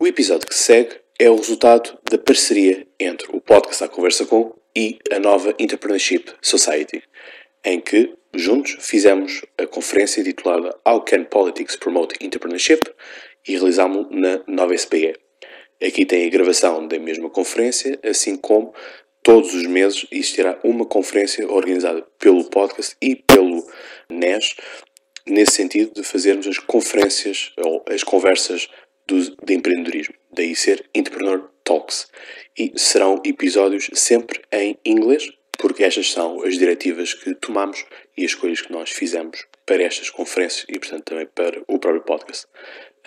O episódio que se segue é o resultado da parceria entre o podcast A Conversa Com e a nova Entrepreneurship Society, em que juntos fizemos a conferência titulada How Can Politics Promote Entrepreneurship e realizámos na nova SPE. Aqui tem a gravação da mesma conferência, assim como todos os meses existirá uma conferência organizada pelo podcast e pelo NES, nesse sentido de fazermos as conferências ou as conversas do, de empreendedorismo. Daí ser Entrepreneur Talks. E serão episódios sempre em inglês, porque estas são as diretivas que tomamos e as escolhas que nós fizemos para estas conferências e, portanto, também para o próprio podcast.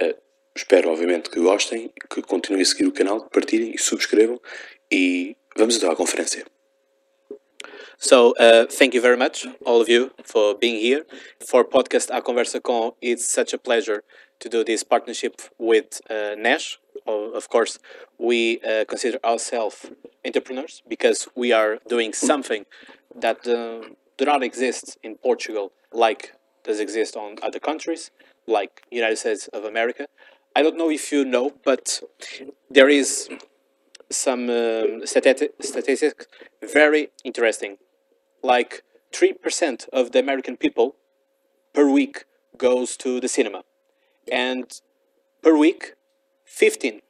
Uh, espero, obviamente, que gostem, que continuem a seguir o canal, partilhem e subscrevam e vamos então à conferência. So, uh, thank you very much, all of you, for being here. For podcast A Conversa Com, it's such a pleasure to do this partnership with uh, Nash. Of course, we uh, consider ourselves entrepreneurs because we are doing something that uh, do not exist in Portugal like does exist on other countries, like United States of America. I don't know if you know, but there is some um, statistics very interesting like 3% of the American people per week goes to the cinema. And per week, 15%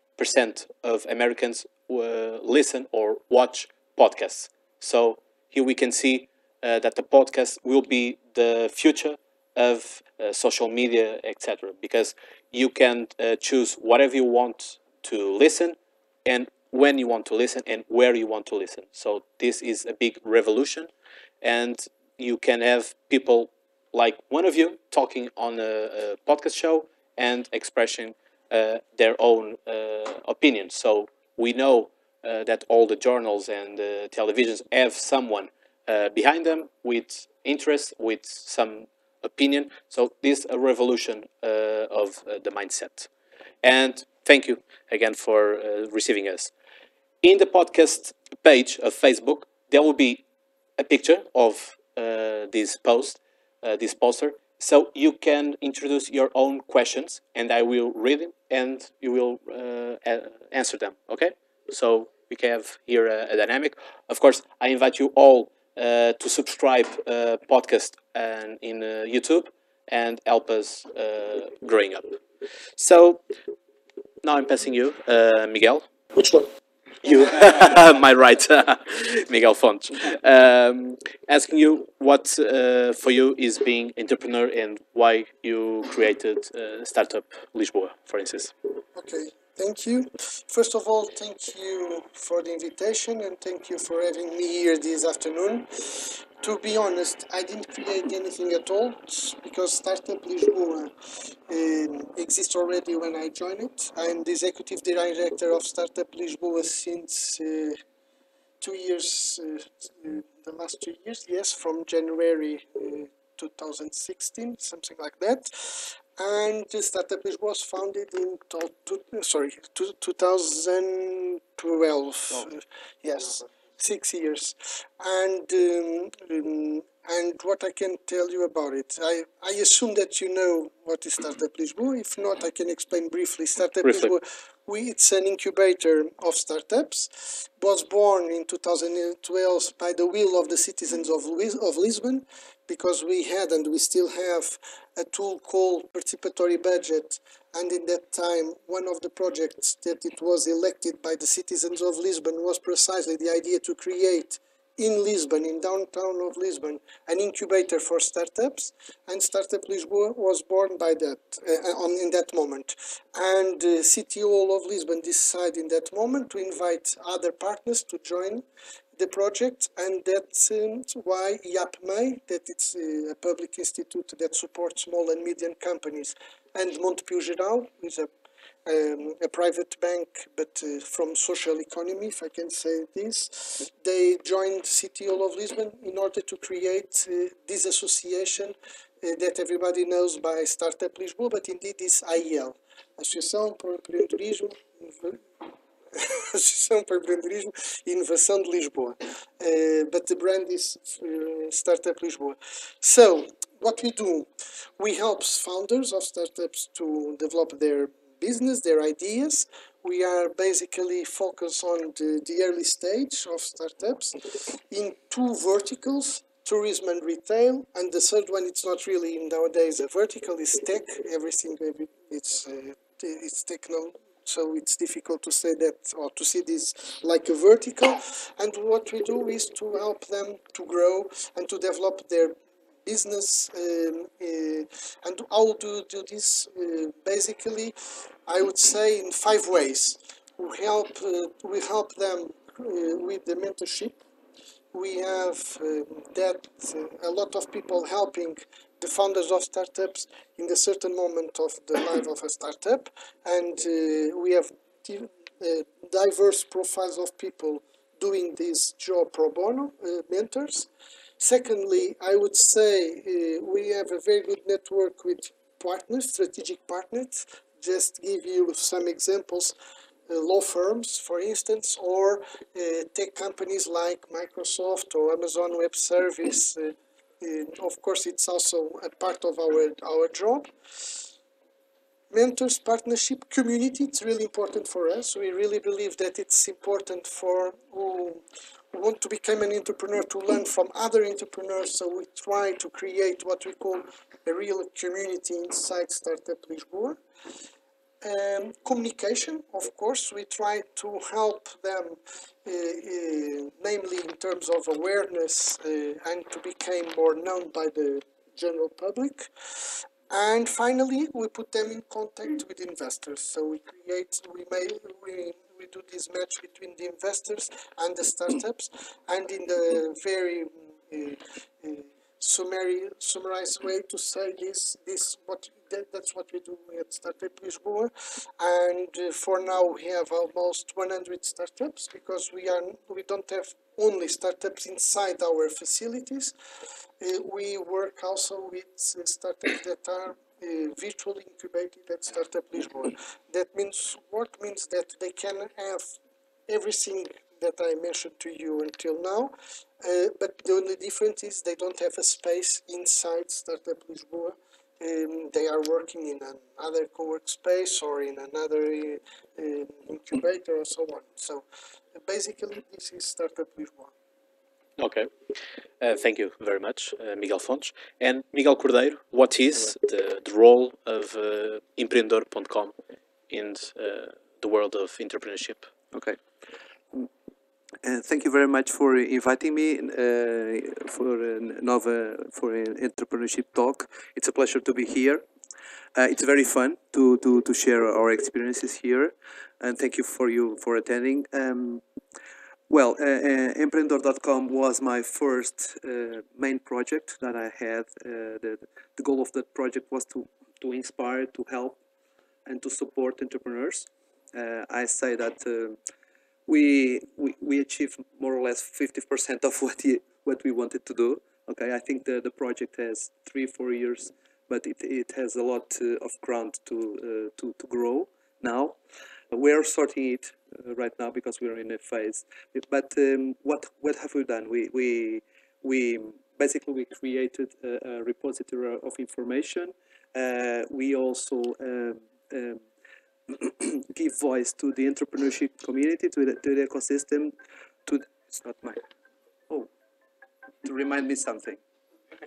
of Americans uh, listen or watch podcasts. So here we can see uh, that the podcast will be the future of uh, social media, etc. Because you can uh, choose whatever you want to listen and when you want to listen and where you want to listen. So this is a big revolution and you can have people like one of you talking on a, a podcast show and expressing uh, their own uh, opinions. So we know uh, that all the journals and televisions have someone behind them with interest, with some opinion. So this is a revolution of the mindset. And thank you again for receiving us. In the podcast page of Facebook, there will be a picture of uh, this post, uh, this poster. So you can introduce your own questions, and I will read them, and you will uh, answer them. Okay? So we can have here a, a dynamic. Of course, I invite you all uh, to subscribe uh, podcast and in uh, YouTube and help us growing up. So now I'm passing you, Miguel. Which one? You, my right, Miguel Font, um, asking you what uh, for you is being entrepreneur and why you created uh, Startup Lisboa, for instance. Okay, thank you. First of all, thank you for the invitation and thank you for having me here this afternoon to be honest, I didn't create anything at all because Startup Lisboa um, exists already when I joined it. I'm the executive director of Startup Lisboa since uh, two years, uh, uh the last two years, yes, from January uh, 2016, something like that. And Startup Lisboa was founded in sorry 2012. Oh. yes six years. And um, um, and what I can tell you about it I, I assume that you know what is Startup Lisboa if not I can explain briefly. Startup briefly. Lisboa we, it's an incubator of startups was born in 2012 by the will of the citizens of, of Lisbon because we had and we still have a tool called participatory budget and in that time one of the projects that it was elected by the citizens of Lisbon was precisely the idea to create in Lisbon, in downtown of Lisbon, an incubator for startups, and Startup Lisboa was born by that uh, on in that moment. And uh, City Hall of Lisbon decided in that moment to invite other partners to join the project, and that's um, why IAPMEI, that it's a public institute that supports small and medium companies, and Montepio Geral is a um, a private bank, but uh, from social economy, if I can say this. They joined City Hall of Lisbon in order to create uh, this association uh, that everybody knows by Startup Lisboa, but indeed is AIL, Associação para o Empreendedorismo Associação para Empreendedorismo e Inovação de Lisboa. Uh, but the brand is uh, Startup Lisboa. So, what we do, we help founders of startups to develop their business, their ideas. we are basically focused on the, the early stage of startups in two verticals, tourism and retail, and the third one, it's not really nowadays a vertical, is tech, everything, every- it's, uh, it's techno, so it's difficult to say that or to see this like a vertical. And what we do is to help them to grow and to develop their business. Um, uh, and how do do this? Uh, basically, I would say in five ways. We help uh, we help them uh, with the mentorship we have um, that uh, a lot of people helping the founders of startups in the certain moment of the life of a startup and uh, we have uh, diverse profiles of people doing this job pro bono uh, mentors secondly i would say uh, we have a very good network with partners strategic partners just give you some examples uh, law firms, for instance, or uh, tech companies like Microsoft or Amazon Web Service. Uh, uh, of course, it's also a part of our, our job. Mentors, partnership, community, it's really important for us. We really believe that it's important for who who want to become an entrepreneur to learn from other entrepreneurs. So we try to create what we call a real community inside Startup Lisboa um, communication, of course, we try to help them, uh, uh, namely in terms of awareness uh, and to become more known by the general public. And finally, we put them in contact with investors. So we create, we may, we, we do this match between the investors and the startups, and in the very uh, uh, summary, summarized way to say this, this what that, that's what we do at Startup Lisboa. And uh, for now, we have almost 100 startups because we are we don't have only startups inside our facilities. Uh, we work also with uh, startups that are uh, virtually incubated at Startup Lisboa. That means what means that they can have everything that I mentioned to you until now, uh, but the only difference is they don't have a space inside Startup Lisboa. Um, they are working in another co-work space or in another uh, um, incubator or so on. So uh, basically, this is Startup Lisboa. Okay. Uh, thank you very much, uh, Miguel Fontes. And Miguel Cordeiro, what is the, the role of uh, empreendedor.com in uh, the world of entrepreneurship? Okay. Mm, Uh, thank you very much for inviting me uh, for a Nova for an entrepreneurship talk. It's a pleasure to be here. Uh, it's very fun to, to, to share our experiences here, and thank you for you for attending. Um, well, uh, uh, Empreendedor.com was my first uh, main project that I had. Uh, the, the goal of that project was to, to inspire, to help, and to support entrepreneurs. Uh, I say that uh, we, we we achieved more or less 50% of what he, what we wanted to do. Okay, I think the, the project has three, four years, but it, it has a lot uh, of ground to, uh, to, to grow now. We are sorting it uh, right now because we are in a phase. But um, what what have we done? We we we basically we created a, a repository of information. Uh, we also um, um, give voice to the entrepreneurship community, to the, to the ecosystem, to the, it's not mine. Oh, to remind me something.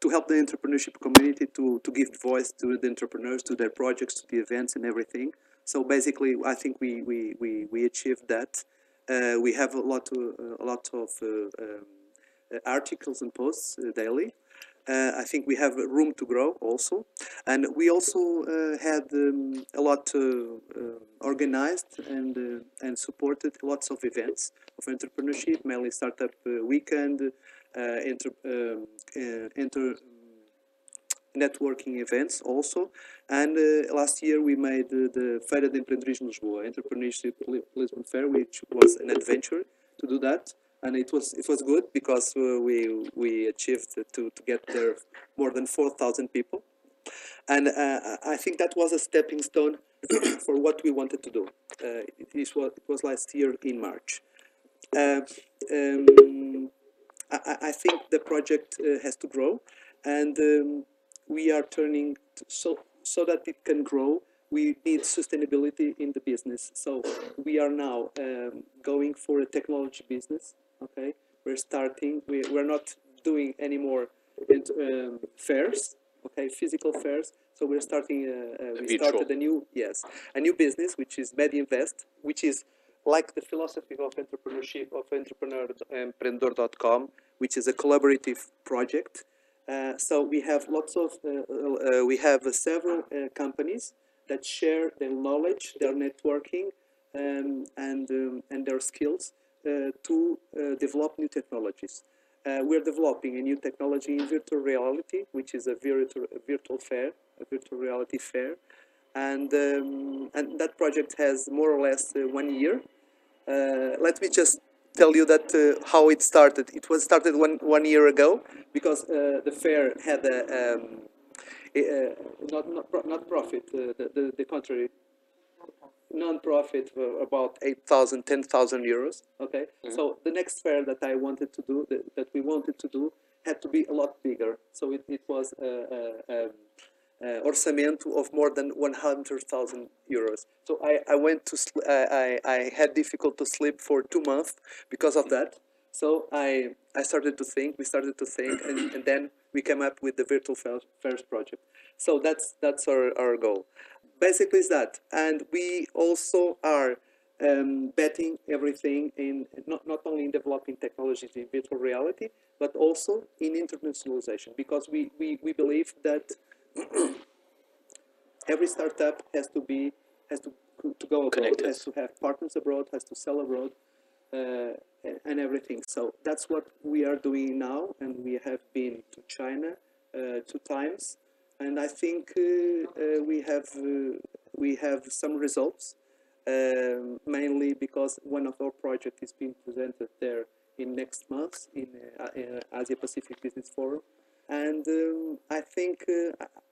to help the entrepreneurship community to, to give voice to the entrepreneurs, to their projects, to the events and everything. So basically, I think we, we, we, we achieved that. Uh, we have a lot of, a lot of uh, um, uh, articles and posts uh, daily. Uh, I think we have room to grow also, and we also uh, had um, a lot uh, organized and uh, and supported lots of events of entrepreneurship, mainly startup uh, weekend, enter, um, enter networking events also. And uh, last year we made uh, the Feira de Empreendedorismo Lisboa, Entrepreneurship Lisbon Fair, which was an adventure to do that. And it was it was good because uh, we we achieved to, to get there more than four thousand people, and uh, I think that was a stepping stone for what we wanted to do. Uh, it, is what, it was last year in March. Um, I, I- think the project has to grow, and um, we are turning t so so that it can grow. we need sustainability in the business. So we are now um, going for a technology business. Okay, we're starting. We, we're not doing any more um, fairs. Okay, physical fairs. So we're starting. Uh, uh, we virtual. started a new yes, a new business which is MediInvest, which is like the philosophy of entrepreneurship of entrepreneur empreendedor.com, which is a collaborative project. Uh, so we have lots of uh, uh, we have uh, several uh, companies that share their knowledge, their networking, um, and um, and their skills to uh, develop new technologies. Uh, we're developing a new technology in virtual reality, which is a virtual a virtual fair, a virtual reality fair, and um, and that project has more or less uh, one year. Uh, let me just tell you that uh, how it started. It was started one one year ago because uh, the fair had a um, uh, not not not profit uh, the, the the contrary non-profit for about 8,000 10,000 euros okay mm-hmm. so the next fair that I wanted to do that, that we wanted to do had to be a lot bigger so it, it was a, a, a, orçamento of more than 100,000 euros. So I, I went to, I, I, had difficult to sleep for two months because of that. So I, I started to think, we started to think, and, and then we came up with the Virtual Fair- Fairs project. So that's, that's our, our goal. Basically is that. And we also are um, betting everything in, not, not only in developing technologies in virtual reality, but also in internationalization, because we, we, we believe that every startup has to be has to to go abroad, Connected. has to have partners abroad, has to sell abroad, uh, and- everything. So that's what we are doing now, and we have been to China uh, two times, and I think uh, uh, we have uh, we have some results, mainly because one of our projects is being presented there in next month in uh, Asia Pacific Business Forum, and um, I think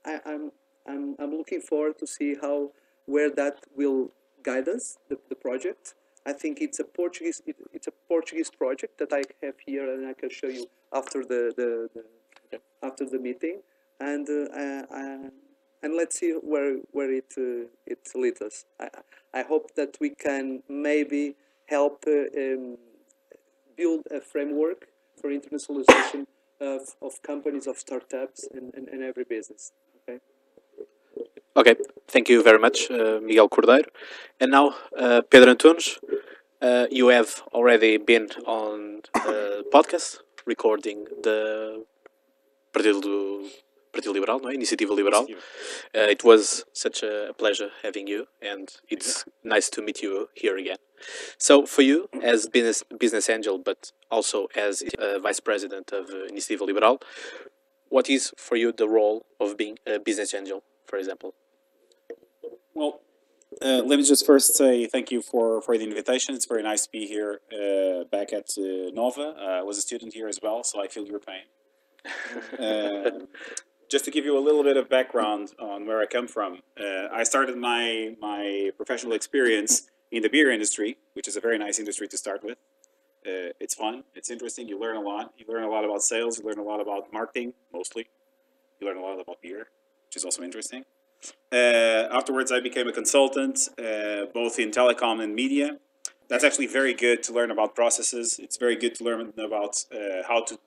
I, I'm, I'm I'm looking forward to see how where that will guide us the, the project. I think it's a Portuguese it, it's a Portuguese project that I have here and I can show you after the, the, the after the meeting and uh, and let's see where where it uh, it leads us. I, I hope that we can maybe help uh, um, build a framework for internationalization of, of companies, of startups, and, and, and every business. Okay. Okay, thank you very much, uh, Miguel Cordeiro. And now, uh, Pedro Antunes, uh, you have already been on uh, podcast recording the Partido, do, Partido Liberal, no? é? Iniciativa Liberal. Uh, it was such a pleasure having you, and it's nice to meet you here again. So, for you, as business business angel, but also as uh, vice president of uh, Iniciativa Liberal, what is for you the role of being a business angel, for example? Well, uh, let me just first say thank you for, for the invitation. It's very nice to be here uh, back at uh, Nova. Uh, I was a student here as well, so I feel your pain. Just to give you a little bit of background on where I come from, uh, I started my, my professional experience in the beer industry, which is a very nice industry to start with. Uh, it's fun, it's interesting, you learn a lot. You learn a lot about sales, you learn a lot about marketing, mostly. You learn a lot about beer, which is also interesting. Uh, afterwards, I became a consultant, uh, both in telecom and media. That's actually very good to learn about processes. It's very good to learn about uh, how to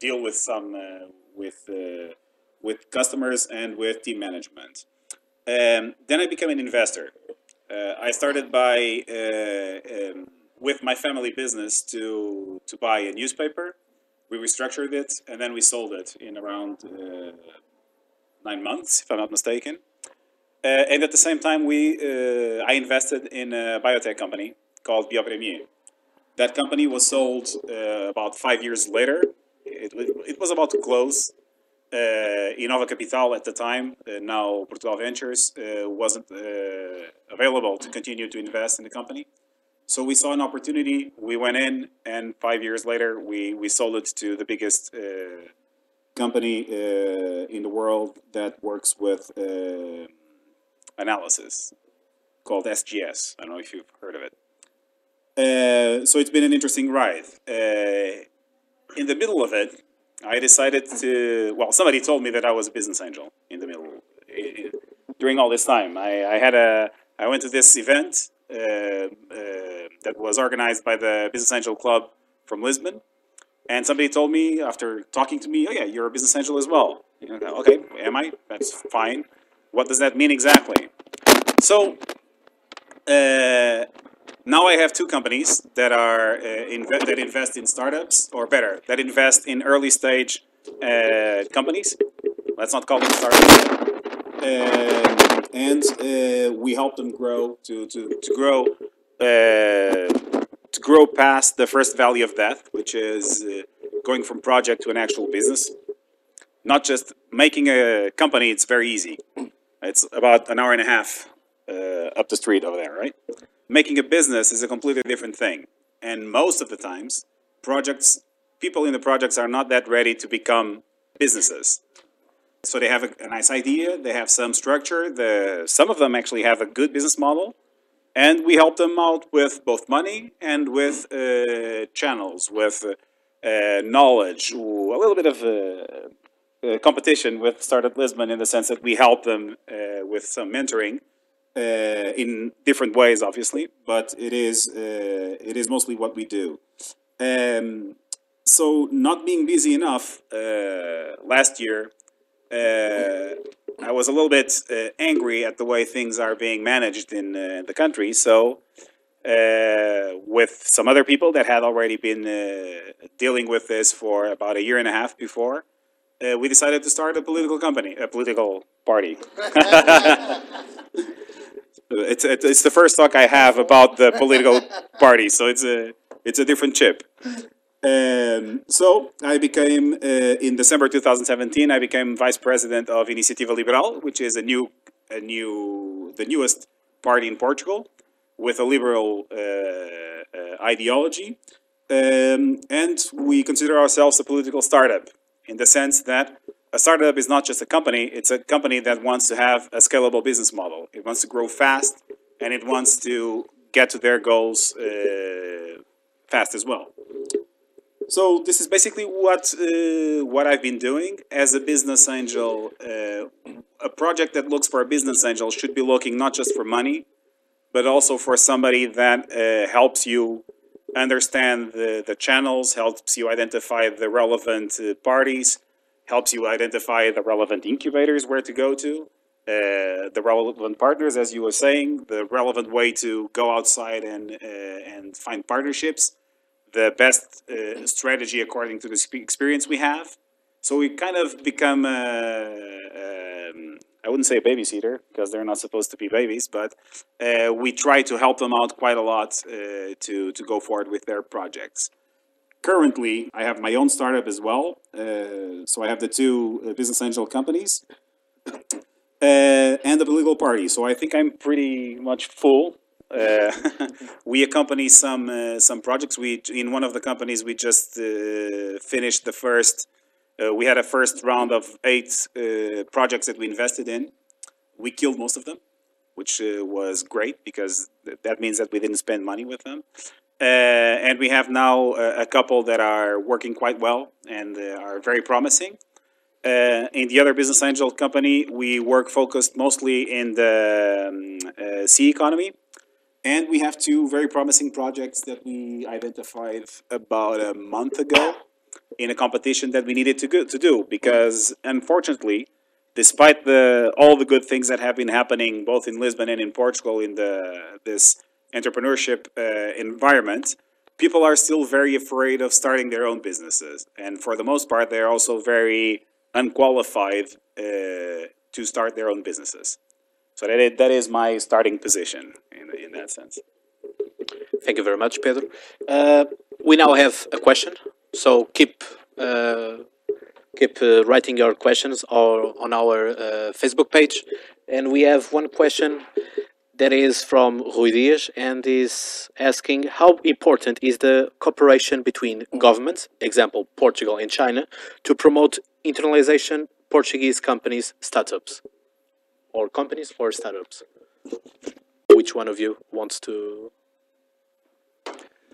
deal with some uh, with with customers and with team management. Um, then I became an investor. Uh, I started by uh, um, with my family business to to buy a newspaper. We restructured it and then we sold it in around uh, nine months, if I'm not mistaken. Uh, and at the same time, we uh, I invested in a biotech company called Biopremier. That company was sold uh, about five years later. It, wa- it was about to close. Uh, InovCapital at the time, uh, now Portugal Ventures, uh, wasn't available to continue to invest in the company. So we saw an opportunity. We went in, and five years later, we, we sold it to the biggest uh, company uh, in the world that works with uh, analysis called SGS. I don't know if you've heard of it. So it's been an interesting ride. In the middle of it, I decided to. Well, somebody told me that I was a business angel in the middle. I- during all this time. I, I had a I went to this event uh, uh, that was organized by the Business Angel Club from Lisbon, and somebody told me after talking to me, "Oh yeah, you're a business angel as well." Okay, am I? That's fine. What does that mean exactly? So uh, now I have two companies that are uh, that invest in startups, or better, that invest in early stage uh, companies. Let's not call them startups. Uh, and we help them grow to to to grow uh, to grow past the first valley of death, which is uh, going from project to an actual business. Not just making a company; it's very easy. It's about an hour and a half uh, up the street over there, right? Making a business is a completely different thing. And most of the times, projects, people in the projects are not that ready to become businesses. So they have a, a nice idea, they have some structure, the, some of them actually have a good business model, and we help them out with both money and with uh, channels, with uh, uh, knowledge, a little bit of uh, uh, competition with Startup Lisbon in the sense that we help them uh, with some mentoring in different ways, obviously, but it is uh, it is mostly what we do. Um, so, not being busy enough uh, last year, uh, I was a little bit uh, angry at the way things are being managed in uh, the country. So, uh, with some other people that had already been uh, dealing with this for about a year and a half before, uh, we decided to start a political company, a political party. it's, it's it's the first talk I have about the political party, so it's a it's a different chip. Um, so I became uh, in December 2017. I became vice president of Iniciativa Liberal, which is a new a new the newest party in Portugal with a liberal uh, uh, ideology, um, and we consider ourselves a political startup in the sense that a startup is not just a company, it's a company that wants to have a scalable business model. It wants to grow fast and it wants to get to their goals uh, fast as well. So this is basically what uh, what I've been doing as a business angel. Uh, a project that looks for a business angel should be looking not just for money, but also for somebody that uh, helps you understand the, the channels, helps you identify the relevant uh, parties, helps you identify the relevant incubators where to go to, uh, the relevant partners, as you were saying, the relevant way to go outside and uh, and find partnerships, the best uh, strategy according to the experience we have. So we kind of become, uh, um, I wouldn't say a babysitter because they're not supposed to be babies, but uh, we try to help them out quite a lot uh, to to go forward with their projects currently I have my own startup as well. Uh, so I have the two uh, business angel companies uh, and the political party. So I think I'm pretty much full. Uh, we accompany some some projects. We in one of the companies we just finished the first. We had a first round of eight projects that we invested in. We killed most of them, which uh, was great because th- that means that we didn't spend money with them. Uh, and we have now a, couple that are working quite well and uh, are very promising. Uh, in the other business angel company, we work focused mostly in the um, uh, sea economy. And we have two very promising projects that we identified about a month ago in a competition that we needed to, go, to do because unfortunately, despite the all the good things that have been happening both in Lisbon and in Portugal in the this entrepreneurship uh, environment, people are still very afraid of starting their own businesses, and for the most part, they're also very unqualified uh, to start their own businesses. So that is, that is my starting position in, in that sense. Thank you very much, Pedro. Uh, we now have a question, so keep uh, keep uh, writing your questions or on our uh, Facebook page. And we have one question that is from Rui Dias and is asking how important is the cooperation between governments, example Portugal and China, to promote internalization Portuguese companies startups or companies for startups. Which one of you wants to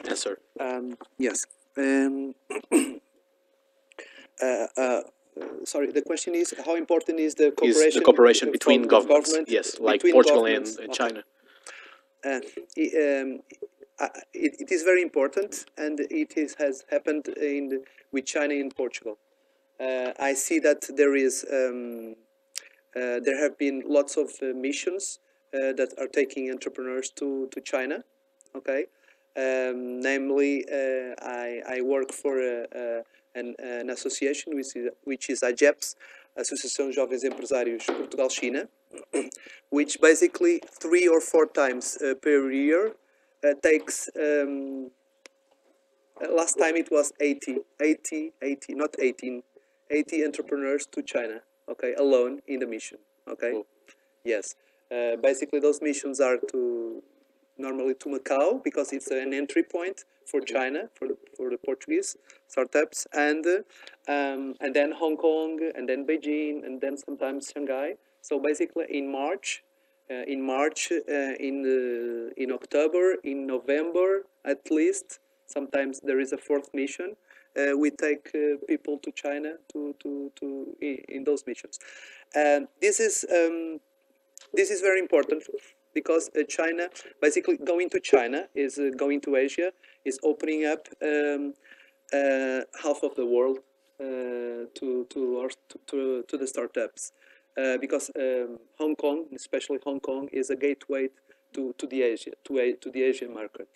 answer? Um, yes. Um, uh, uh, sorry, the question is how important is the Is cooperation? the cooperation between governments? government- yes, like Portugal and uh, Okay. China. Uh, um, it, it is very important, and it is, has happened in the, with China and Portugal. Uh, I see that there is um, uh, there have been lots of uh, missions uh, that are taking entrepreneurs to, to China. Okay, um, namely, uh, I, I work for a, a, an, an association which is, which is AJEPC, Associação Jovens Empresários Portugal-China, which basically three or four times uh, per year uh, takes um, uh, last time it was 80 80 80 not 18 80 entrepreneurs to china okay alone in the mission okay? Cool. yes. Uh, basically those missions are to normally to macau because it's an entry point for china for the, for the portuguese startups and um, and then hong kong and then beijing and then sometimes shanghai so basically in march uh, in March, uh, in uh, in October, in November at least. Sometimes there is a fourth mission. Uh, we take uh, people to China to to to in, those missions. This is um, this is very important because uh, China basically going to China is uh, going to Asia is opening up um, uh, half of the world uh, to to, our, to to the startups uh, because um, Hong Kong, especially Hong Kong, is a gateway to, to the Asia to a, to the Asian market,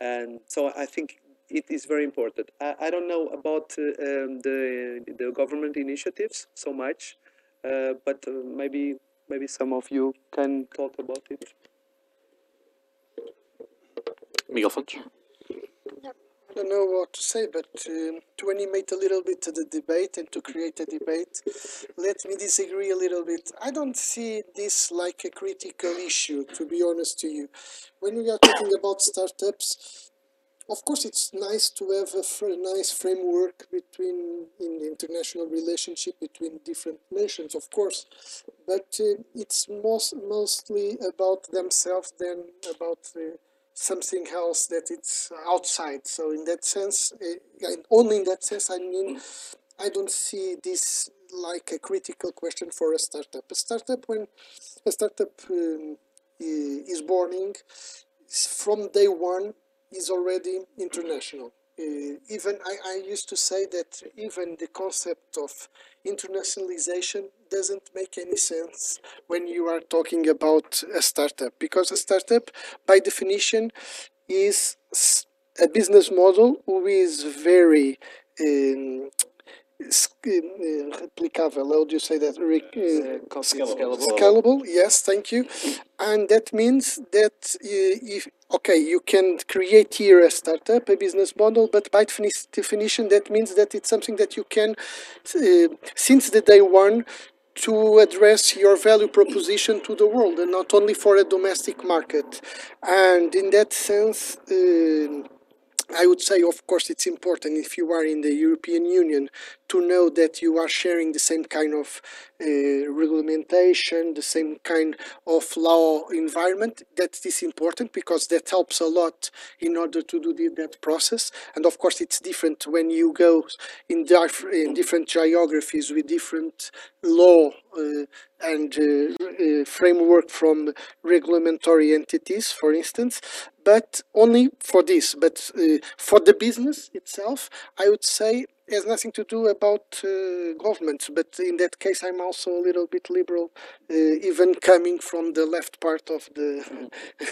and so I think it is very important. I, I don't know about uh, um, the the government initiatives so much, uh, but uh, maybe maybe some of you can talk about it. Miguel Fontes. I don't know what to say, but um, to animate a little bit the debate and to create a debate, let me disagree a little bit. I don't see this like a critical issue, to be honest to you. When we are talking about startups, of course, it's nice to have a fr- nice framework between in the international relationship between different nations, of course, but uh, it's most mostly about themselves than about uh, something else that it's outside. So in that sense, uh, and only in that sense, I mean, I don't see this like a critical question for a startup. A startup, when a startup um, is born, from day one is already international. Uh, even I, I used to say that even the concept of internationalization doesn't make any sense when you are talking about a startup because a startup by definition is a business model who is very um, uh, replicable. How do you say that? Re- uh, Scalable. scalable yes thank you and that means that uh, if okay you can create here a startup a business model but by definition that means that it's something that you can uh, since the day one to address your value proposition to the world and not only for a domestic market. And in that sense um I would say, of course, it's important if you are in the European Union to know that you are sharing the same kind of uh, regulation, the same kind of law environment. That is important because that helps a lot in order to do the, that process. And of course, it's different when you go in, diff- in different geographies with different law uh, and uh, uh, framework from regulatory entities, for instance, but only for this. But uh, for the business itself, I would say has nothing to do about uh, government. But in that case, I'm also a little bit liberal, uh, even coming from the left part of the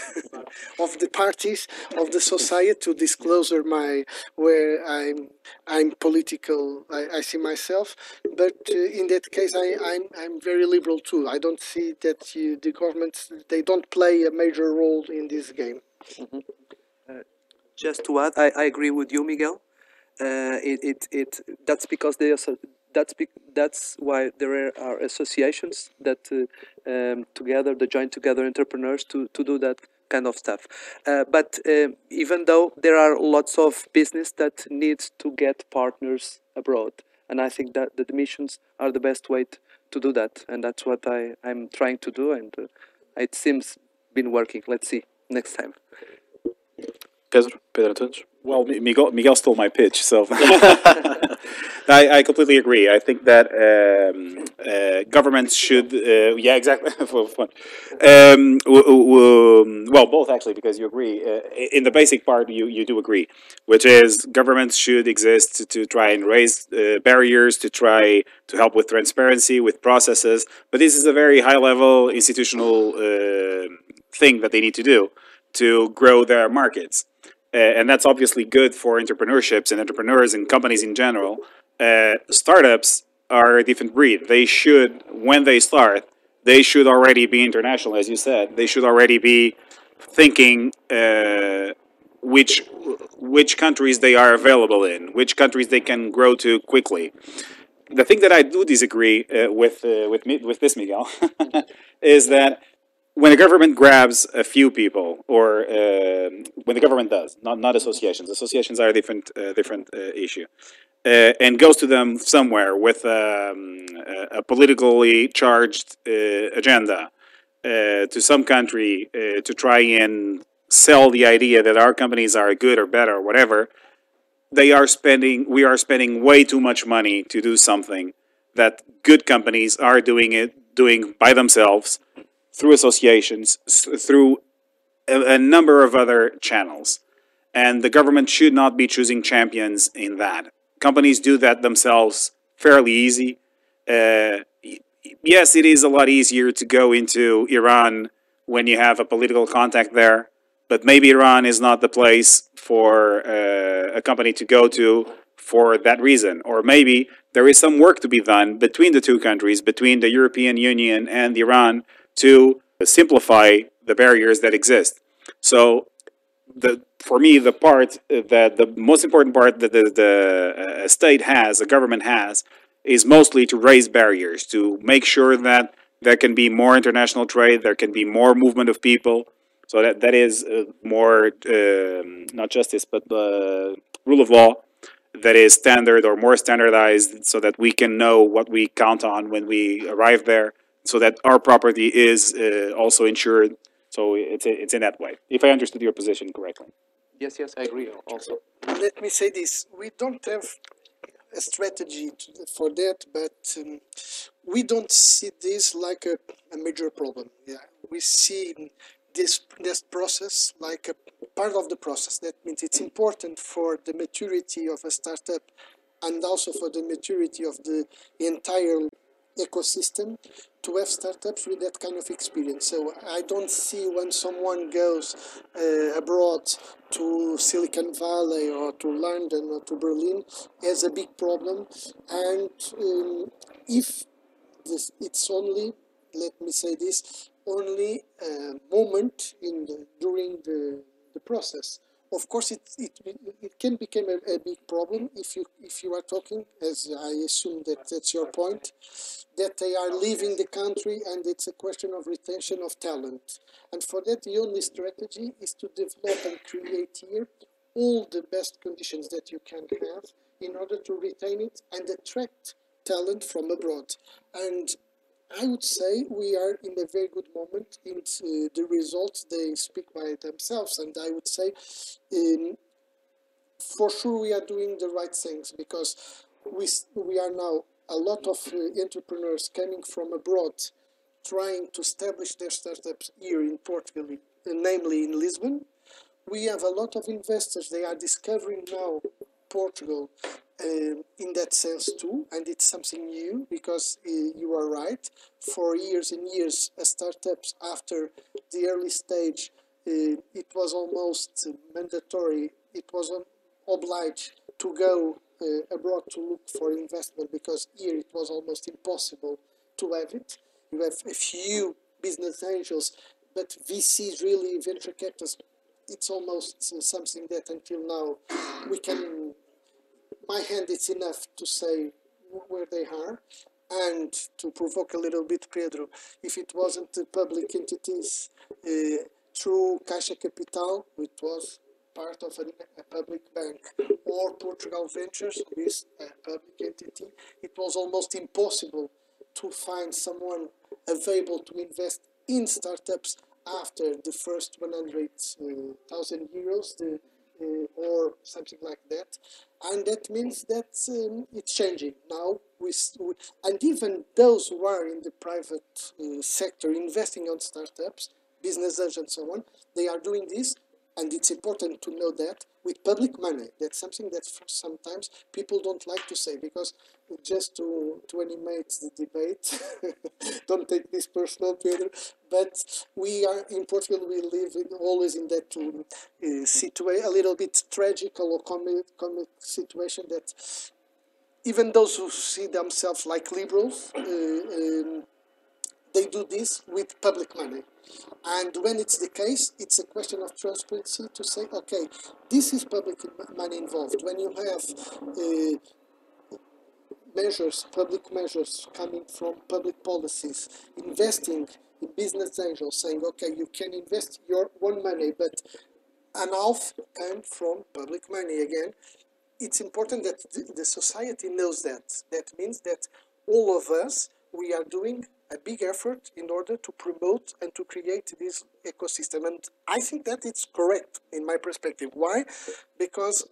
of the parties of the society to disclosure my where I'm I'm political. I, I see myself, but uh, in that case, I, I'm I'm very liberal too. I don't see that you, the governments they don't play a major role in this game. Just to add, I, I agree with you, Miguel. Uh, it, it, it that's because they also that's bec that's why there are, are associations that uh, um, together the join together entrepreneurs to, to do that kind of stuff. Uh, but um even though there are lots of business that needs to get partners abroad, and I think that the missions are the best way to do that, and that's what I I'm trying to do, and uh, it seems been working. Let's see next time. Pedro, Pedro Antunes. Well, Miguel, Miguel stole my pitch, so I, I completely agree. I think that um, uh, governments should, uh, yeah, exactly. for fun. Um, w- w- well, both actually, because you agree. Uh, in the basic part, you, you do agree, which is governments should exist to, to try and raise uh, barriers, to try to help with transparency, with processes. But this is a very high level institutional uh, thing that they need to do to grow their markets. Uh, and that's obviously good for entrepreneurships and entrepreneurs and companies in general. Uh, startups are a different breed. They should, when they start, they should already be international, as you said. They should already be thinking uh, which which countries they are available in, which countries they can grow to quickly. The thing that I do disagree uh, with uh, with me, with this Miguel is that when the government grabs a few people, or uh, when the government does, not not associations. Associations are a different uh, different uh, issue, uh, and goes to them somewhere with um, a, politically charged uh, agenda uh, to some country to try and sell the idea that our companies are good or better or whatever. They are spending. We are spending way too much money to do something that good companies are doing it doing by themselves through associations, through a, a number of other channels. And the government should not be choosing champions in that. Companies do that themselves fairly easy. Uh, yes, it is a lot easier to go into Iran when you have a political contact there, but maybe Iran is not the place for uh, a company to go to for that reason. Or maybe there is some work to be done between the two countries, between the European Union and Iran, to simplify the barriers that exist. So, the for me, the part that the most important part that the, the uh, state has, the government has, is mostly to raise barriers, to make sure that there can be more international trade, there can be more movement of people. So that that is uh, more um, not justice, but uh, rule of law that is standard or more standardized, so that we can know what we count on when we arrive there, so that our property is uh, also insured. So it's it's in that way. If I understood your position correctly. Yes, yes, I agree also. let me say this we don't have a strategy to, for that but um, we don't see this like a, a major problem yeah we see this this process like a part of the process that means it's important for the maturity of a startup and also for the maturity of the entire ecosystem to have startups with that kind of experience. So I don't see when someone goes uh, abroad to Silicon Valley or to London or to Berlin as a big problem. And um, if this, it's only, let me say this, only a moment in the, during the, the process. Of course, it, it, it can become a, a big problem if you if you are talking, as I assume that that's your point, that they are leaving the country and it's a question of retention of talent. And for that, the only strategy is to develop and create here all the best conditions that you can have in order to retain it and attract talent from abroad. And I would say we are in a very good moment in uh, the results they speak by themselves, and I would say um, for sure we are doing the right things because we we are now a lot of uh, entrepreneurs coming from abroad trying to establish their startups here in Portugal, namely in Lisbon. We have a lot of investors. They are discovering now Portugal um, in that sense too, and it's something new because uh, you are right. For years and years, as startups after the early stage, uh, it was almost mandatory. It was obliged to go uh, abroad to look for investment because here it was almost impossible to have it. You have a few business angels, but VCs really venture capitalists. It's almost uh, something that until now we can my hand is enough to say where they are and to provoke a little bit Pedro if it wasn't the public entities uh, through Caixa Capital which was part of a public bank or Portugal Ventures is a public entity it was almost impossible to find someone available to invest in startups after the first 100,000 euros the uh, or something like that. And that means that um, it's changing now. We, and even those who are in the private uh, sector investing on startups, business angels and so on, they are doing this, and it's important to know that with public money. That's something that sometimes people don't like to say because just to, to animate the debate, don't take this personal, Pedro, but we are in Portugal, we live in, always in that um, uh, situation, a little bit tragical or comic, comic situation that even those who see themselves like liberals, uh, um, they do this with public money. And when it's the case, it's a question of transparency to say, okay, this is public money involved. When you have uh, measures, public measures coming from public policies, investing in business angels, saying, okay, you can invest your own money, but an half come from public money again. It's important that the, the society knows that. That means that all of us, we are doing a big effort in order to promote and to create this ecosystem. And I think that it's correct in my perspective. Why? Because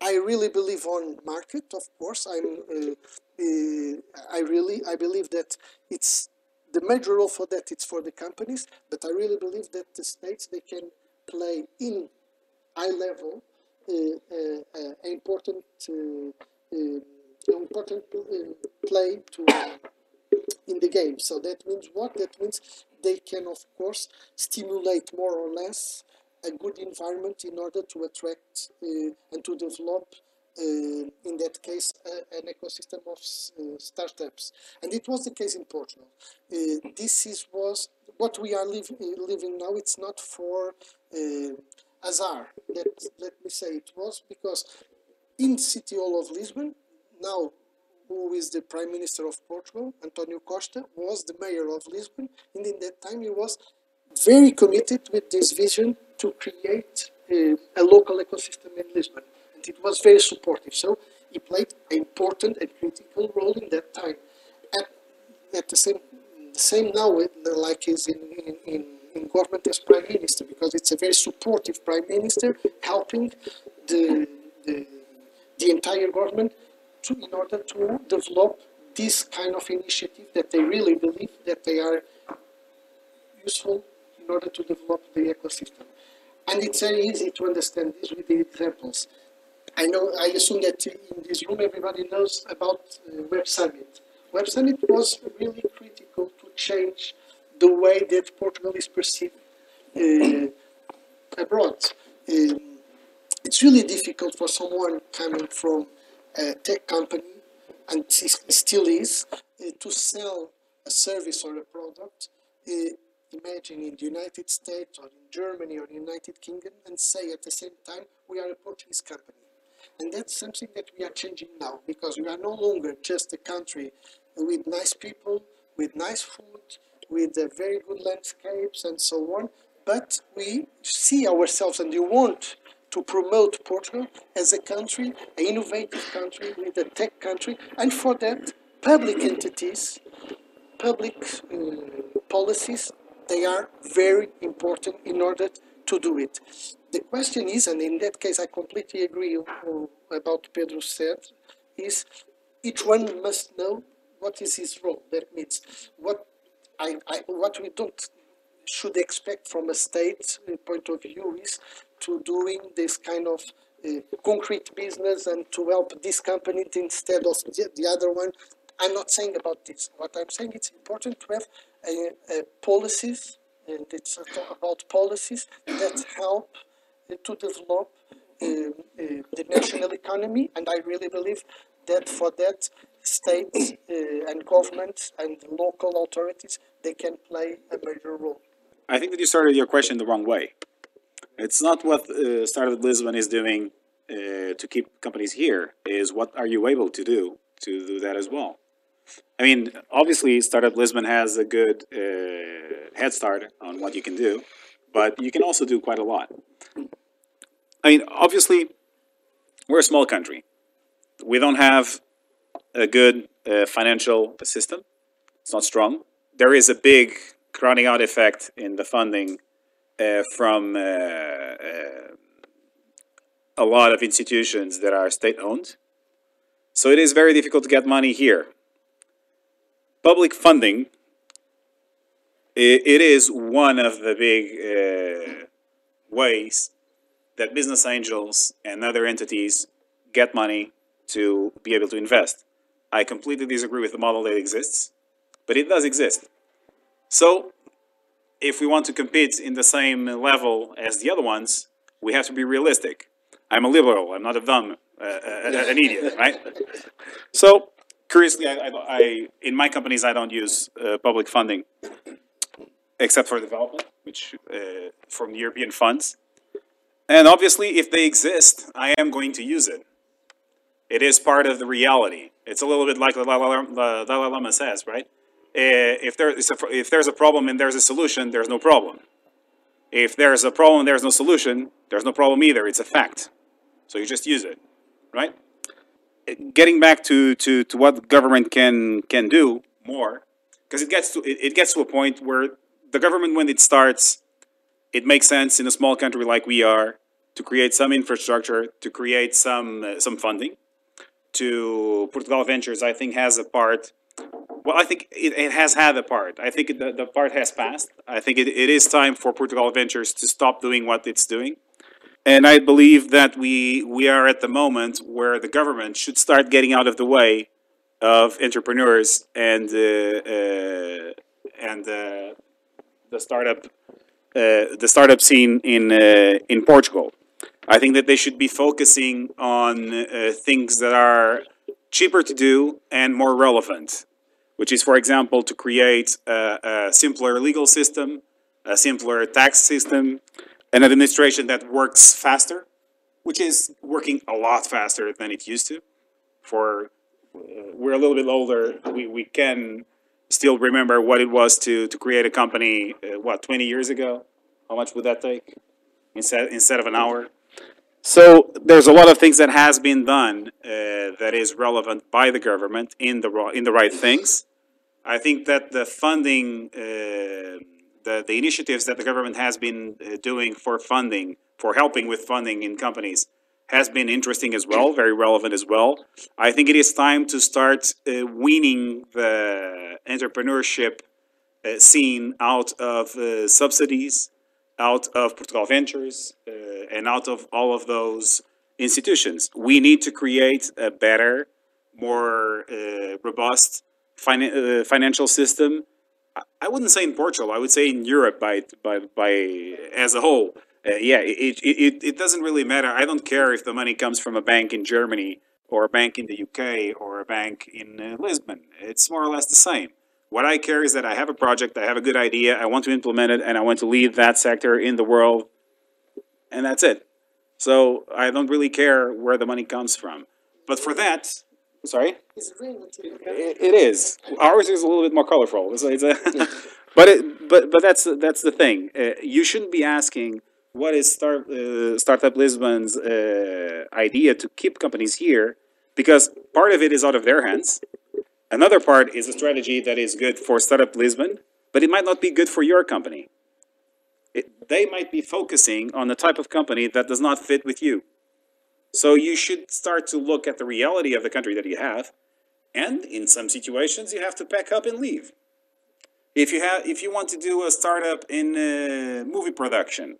I really believe on market. Of course, I'm. Uh, uh, I really I believe that it's the major role for that. It's for the companies, but I really believe that the states they can play in high level uh, uh, uh, important uh, important play to in the game. So that means what? That means they can, of course, stimulate more or less a good environment in order to attract uh, and to develop, uh, in that case, uh, an ecosystem of uh, startups. And it was the case in Portugal. Uh, this is was what we are living living now. It's not for uh, azar. Let let me say it was because in City Hall of Lisbon now who is the Prime Minister of Portugal, Antonio Costa, was the mayor of Lisbon, and in that time he was very committed with this vision to create uh, a local ecosystem in Lisbon, and it was very supportive. So he played an important and critical role in that time. At, at the same same now, like is in, in, in, in government as prime minister, because it's a very supportive prime minister helping the, the, the entire government to, in order to develop this kind of initiative that they really believe that they are useful in order to develop the ecosystem. And it's very easy to understand this with the examples. I know, I assume that in this room everybody knows about uh, Web Summit. Web Summit was really critical to change the way that Portugal is perceived uh, abroad. Um, it's really difficult for someone coming from a tech company, and still is, uh, to sell a service or a product. Uh, imagine in the United States or in Germany or United Kingdom and say at the same time we are a Portuguese company. And that's something that we are changing now because we are no longer just a country with nice people, with nice food, with uh, very good landscapes and so on, but we see ourselves and we want to promote Portugal as a country, an innovative country, with a tech country, and for that, public entities, public uh, policies, they are very important in order to do it. The question is, and in that case I completely agree uh, about Pedro said, is each one must know what is his role. That means what I, I what we don't should expect from a state point of view is to doing this kind of uh, concrete business and to help this company instead of the, the other one. I'm not saying about this. What I'm saying it's important to have uh, uh, policies, and it's about policies that help uh, to develop uh, uh, the national economy. And I really believe that for that, states uh, and governments and local authorities they can play a major role. I think that you started your question the wrong way. It's not what uh, Startup Lisbon is doing uh, to keep companies here. Is what are you able to do to do that as well? I mean, obviously, Startup Lisbon has a good uh, head start on what you can do, but you can also do quite a lot. I mean, obviously, we're a small country. We don't have a good uh, financial system. It's not strong. There is a big crowding out effect in the funding from uh, uh, a lot of institutions that are state owned. So it is very difficult to get money here. Public funding, i- it is one of the big uh, ways that business angels and other entities get money to be able to invest. I completely disagree with the model that exists, but it does exist. So, if we want to compete in the same level as the other ones, we have to be realistic. I'm a liberal. I'm not a dumb, uh, uh, an idiot, right? So, curiously, I, I, I in my companies I don't use uh, public funding except for development, which uh, from European funds. And obviously, if they exist, I am going to use it. It is part of the reality. It's a little bit like the the Dalai Lama says, right? Uh, If there is a, if there's a problem and there's a solution, there's no problem. If there's a problem and there's no solution, there's no problem either. It's a fact. So you just use it, right? Getting back to, to, to what government can can do more, because it gets to it, it gets to a point where the government, when it starts, it makes sense in a small country like we are to create some infrastructure, to create some uh, some funding. To Portugal Ventures, I think has a part. Well, I think it, it has had a part. I think the, the part has passed. I think it, it is time for Portugal Ventures to stop doing what it's doing. And I believe that we we are at the moment where the government should start getting out of the way of entrepreneurs and uh, uh, and uh, the startup uh, the startup scene in uh, in Portugal. I think that they should be focusing on uh, things that are cheaper to do and more relevant, which is, for example, to create a, a simpler legal system, a simpler tax system, an administration that works faster, which is working a lot faster than it used to. For uh, we're a little bit older, we, we can still remember what it was to, to create a company, uh, what, 20 years ago? How much would that take? Instead, instead of an hour? So there's a lot of things that has been done uh, that is relevant by the government in the in the right things. I think that the funding, uh, the the initiatives that the government has been uh, doing for funding, for helping with funding in companies, has been interesting as well, very relevant as well. I think it is time to start uh, weaning the entrepreneurship uh, scene out of uh, subsidies, out of Portugal Ventures, uh, and out of all of those institutions. We need to create a better, more uh, robust uh, financial system. I- wouldn't say in Portugal. I would say in Europe by by by as a whole. Uh, yeah, it, it, it, it doesn't really matter. I don't care if the money comes from a bank in Germany or a bank in the UK or a bank in uh, Lisbon. It's more or less the same. What I care is that I have a project, I have a good idea, I want to implement it, and I want to lead that sector in the world, and that's it. So I don't really care where the money comes from. But for that, sorry, it, it is. Ours is a little bit more colorful. It's, it's a, but it, but but that's that's the thing. Uh, you shouldn't be asking what is start uh, startup Lisbon's uh, idea to keep companies here, because part of it is out of their hands. Another part is a strategy that is good for startup Lisbon, but it might not be good for your company. It, they might be focusing on the type of company that does not fit with you. So you should start to look at the reality of the country that you have, and in some situations you have to pack up and leave. If you have, if you want to do a startup in uh, movie production,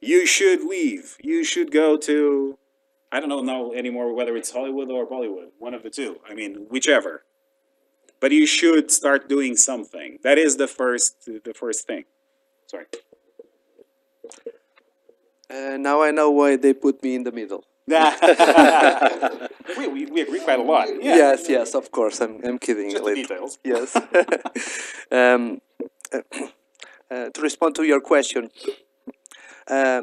you should leave. You should go to, I don't know now anymore whether it's Hollywood or Bollywood, one of the two. I mean, whichever. But you should start doing something. That is the first, the first thing. Sorry. Uh, now I know why they put me in the middle. we, we, we agree quite a lot. Yeah. Yes, yes, of course. I'm, I'm kidding. Just the a little. details. Yes. um, uh, to respond to your question, uh,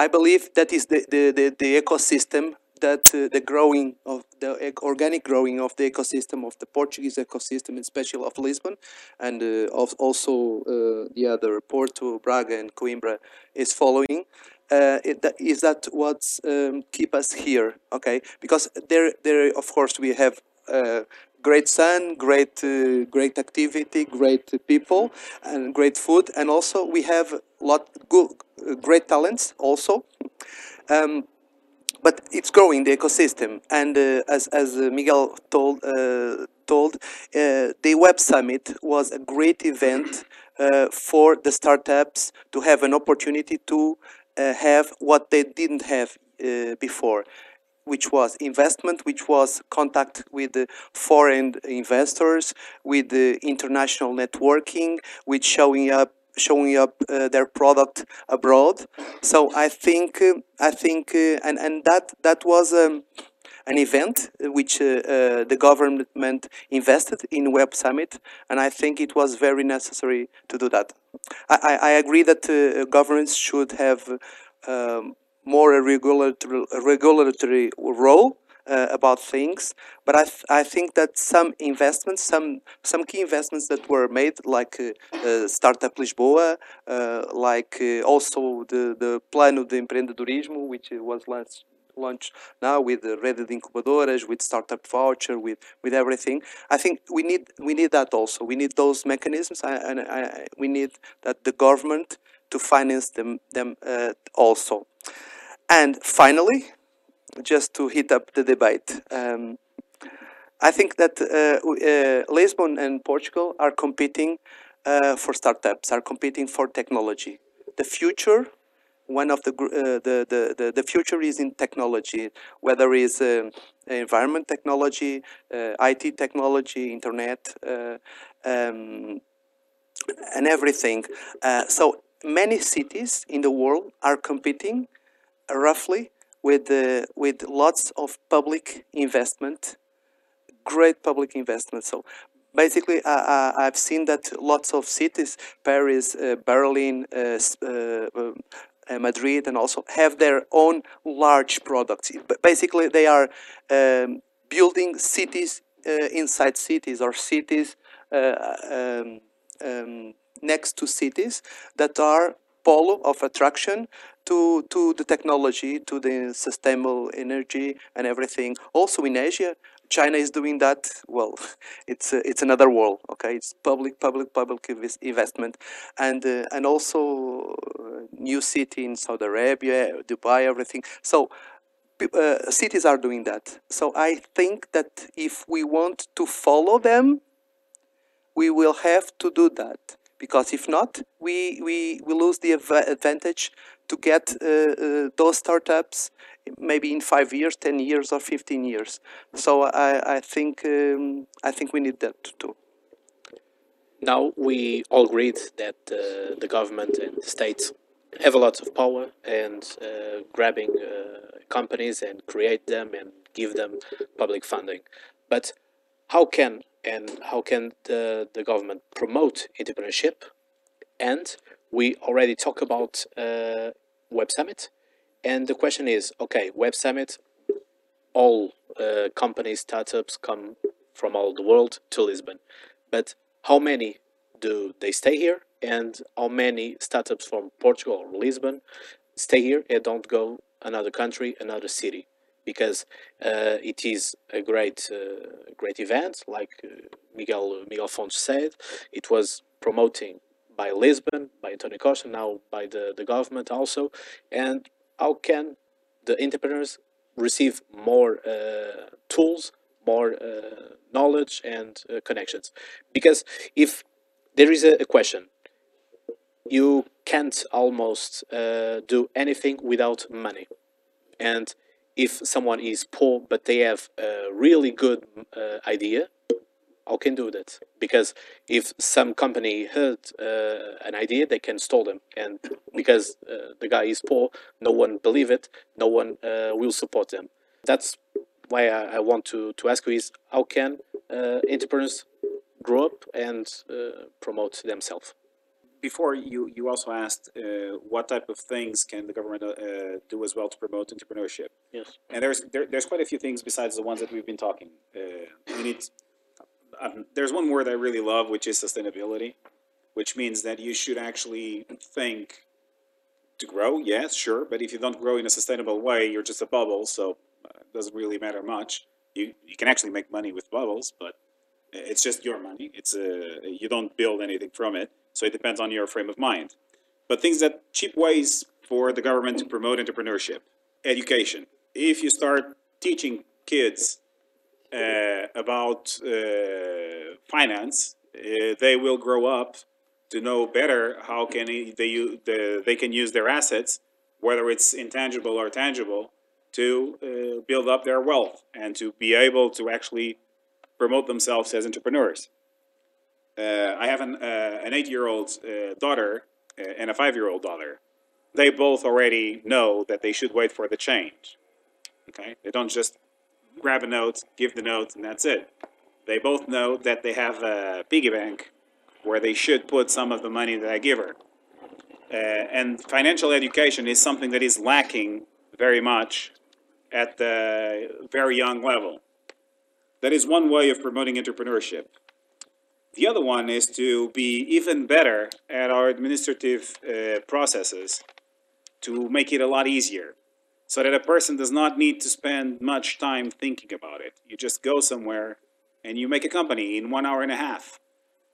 I believe that is the, the, the, the ecosystem that uh, the growing of the organic growing of the ecosystem of the Portuguese ecosystem, especially of Lisbon, and uh, of also uh, the other Porto, Braga, and Coimbra is following. Uh, it, that, is that what's um, keep us here? Okay, because there, there of course we have uh, great sun, great, uh, great activity, great people, and great food, and also we have lot good, uh, great talents also. Um, but it's growing the ecosystem. And uh, as as uh, Miguel told uh, told, uh, the Web Summit was a great event uh, for the startups to have an opportunity to have what they didn't have before which was investment, which was contact with foreign investors, with the international networking, with showing up showing up uh, their product abroad. So I think uh, I think uh, and and that that was. Um, an event which uh, uh, the government invested in Web Summit, and I think it was very necessary to do that. I, I agree that uh, governments should have um, more a regulatory, regulatory role uh, about things. But I, th- I think that some investments, some some key investments that were made, like uh, uh, Startup Lisboa, uh, like uh, also the the Plano de Empreendedorismo, which was launched launched now with the Rede de Incubadoras, with Startup Voucher, with with everything. I think we need we need that also. We need those mechanisms, and we need that the government to finance them them uh, also. And finally, just to heat up the debate, um, I think that uh, uh, Lisbon and Portugal are competing uh, for startups, are competing for technology. The future, one of the uh, the, the, the the future is in technology, whether it's um, environment technology, uh, IT technology, internet, uh, um, and everything. Uh, so many cities in the world are competing uh, roughly with uh, with lots of public investment, great public investment. So basically, I, I, I've seen that lots of cities, Paris, uh, Berlin, uh, uh, uh, uh, Madrid, and also have their own large products. Basically, they are um, building cities inside cities or cities um, um, next to cities that are pole of attraction to, to the technology, to the sustainable energy and everything. Also in Asia, China is doing that. Well, it's uh, it's another world. Okay, it's public, public, public investment, and uh, and also uh, new city in Saudi Arabia, Dubai, everything. So uh, cities are doing that. So I think that if we want to follow them, we will have to do that because if not, we we, we lose the adva- advantage to get uh, uh, those startups maybe in five years, ten years, or fifteen years. So I I think um, I think we need that too. Now we all agreed that uh, the government and the states have a lot of power and uh, grabbing uh, companies and create them and give them public funding. But how can and how can the, the government promote entrepreneurship? And we already talk about uh, Web Summit, and the question is, okay, Web Summit, all uh, companies, startups come from all the world to Lisbon, but how many do they stay here, and how many startups from Portugal or Lisbon stay here and don't go another country, another city? Because uh, it is a great, uh, great event, like uh, Miguel Miguel Fontes said. It was promoting by Lisbon, by Antonio Costa, now by the, the government also. And how can the entrepreneurs receive more uh, tools, more uh, knowledge, and uh, connections? Because if there is a, a question, you can't almost uh, do anything without money. And if someone is poor but they have a really good uh, idea, how can do that? Because if some company heard uh, an idea, they can stole them, and because uh, the guy is poor, no one believe it, no one uh, will support them. That's why I, I want to, to ask you is how can uh, entrepreneurs grow up and uh, promote themselves? Before you, you also asked uh, what type of things can the government uh, do as well to promote entrepreneurship. Yes. And there's there, there's quite a few things besides the ones that we've been talking. Uh, we need. Um, there's one word I really love, which is sustainability, which means that you should actually think to grow. Yes, sure, but if you don't grow in a sustainable way, you're just a bubble. So uh, it doesn't really matter much. You you can actually make money with bubbles, but it's just your money. It's a you don't build anything from it. So it depends on your frame of mind. But things that cheap ways for the government to promote entrepreneurship, education. if you start teaching kids uh, about uh, finance, uh, they will grow up to know better how can they, they, can use their assets, whether it's intangible or tangible, to uh, build up their wealth and to be able to actually promote themselves as entrepreneurs. Uh, I have an, uh, an eight-year-old uh, daughter uh, and a five-year-old daughter. They both already know that they should wait for the change. Okay, they don't just grab a note, give the note, and that's it. They both know that they have a piggy bank where they should put some of the money that I give her. Uh, and financial education is something that is lacking very much at the very young level. That is one way of promoting entrepreneurship. The other one is to be even better at our administrative uh, processes to make it a lot easier so that a person does not need to spend much time thinking about it. You just go somewhere and you make a company in one hour and a half.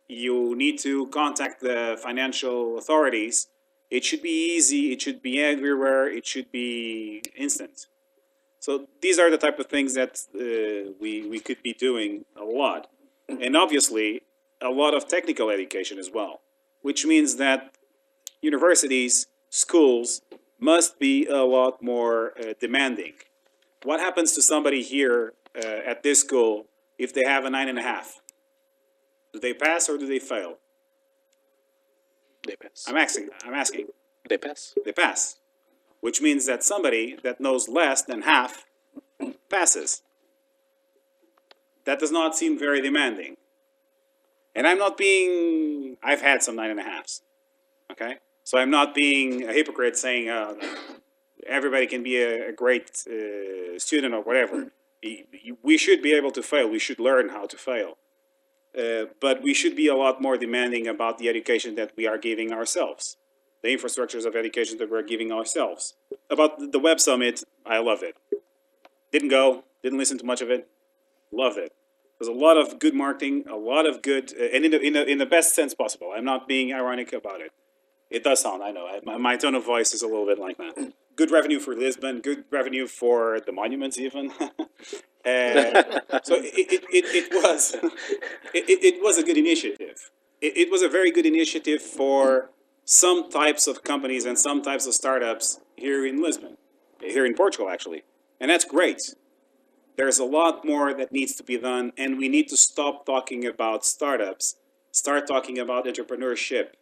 You need to contact the financial authorities. It should be easy, it should be everywhere, it should be instant. So these are the type of things that uh, we, we could be doing a lot. And obviously, a lot of technical education as well, which means that universities, schools must be a lot more uh, demanding. What happens to somebody here uh, at this school if they have a nine and a half? Do they pass or do they fail? They pass. I'm asking. I'm asking. They pass. They pass, which means that somebody that knows less than half passes. That does not seem very demanding. And I'm not being. I've had some nine and a halves. Okay, so I'm not being a hypocrite saying uh, everybody can be a, a great uh, student or whatever. We should be able to fail. We should learn how to fail. Uh, but we should be a lot more demanding about the education that we are giving ourselves, the infrastructures of education that we're giving ourselves. About the- Web Summit, I loved it. Didn't go, didn't listen to much of it, loved it. There's a lot of good marketing, a lot of good, uh, and in the, in the, in the best sense possible. I'm not being ironic about it. It does sound, I know, my, tone of voice is a little bit like that. Good revenue for Lisbon, good revenue for the monuments even. Uh, so it, it, it, it was, it, it, it was a good initiative. It, it was a very good initiative for some types of companies and some types of startups here in Lisbon, here in Portugal actually. And that's great. There's a lot more that needs to be done, and we need to stop talking about startups, start talking about entrepreneurship.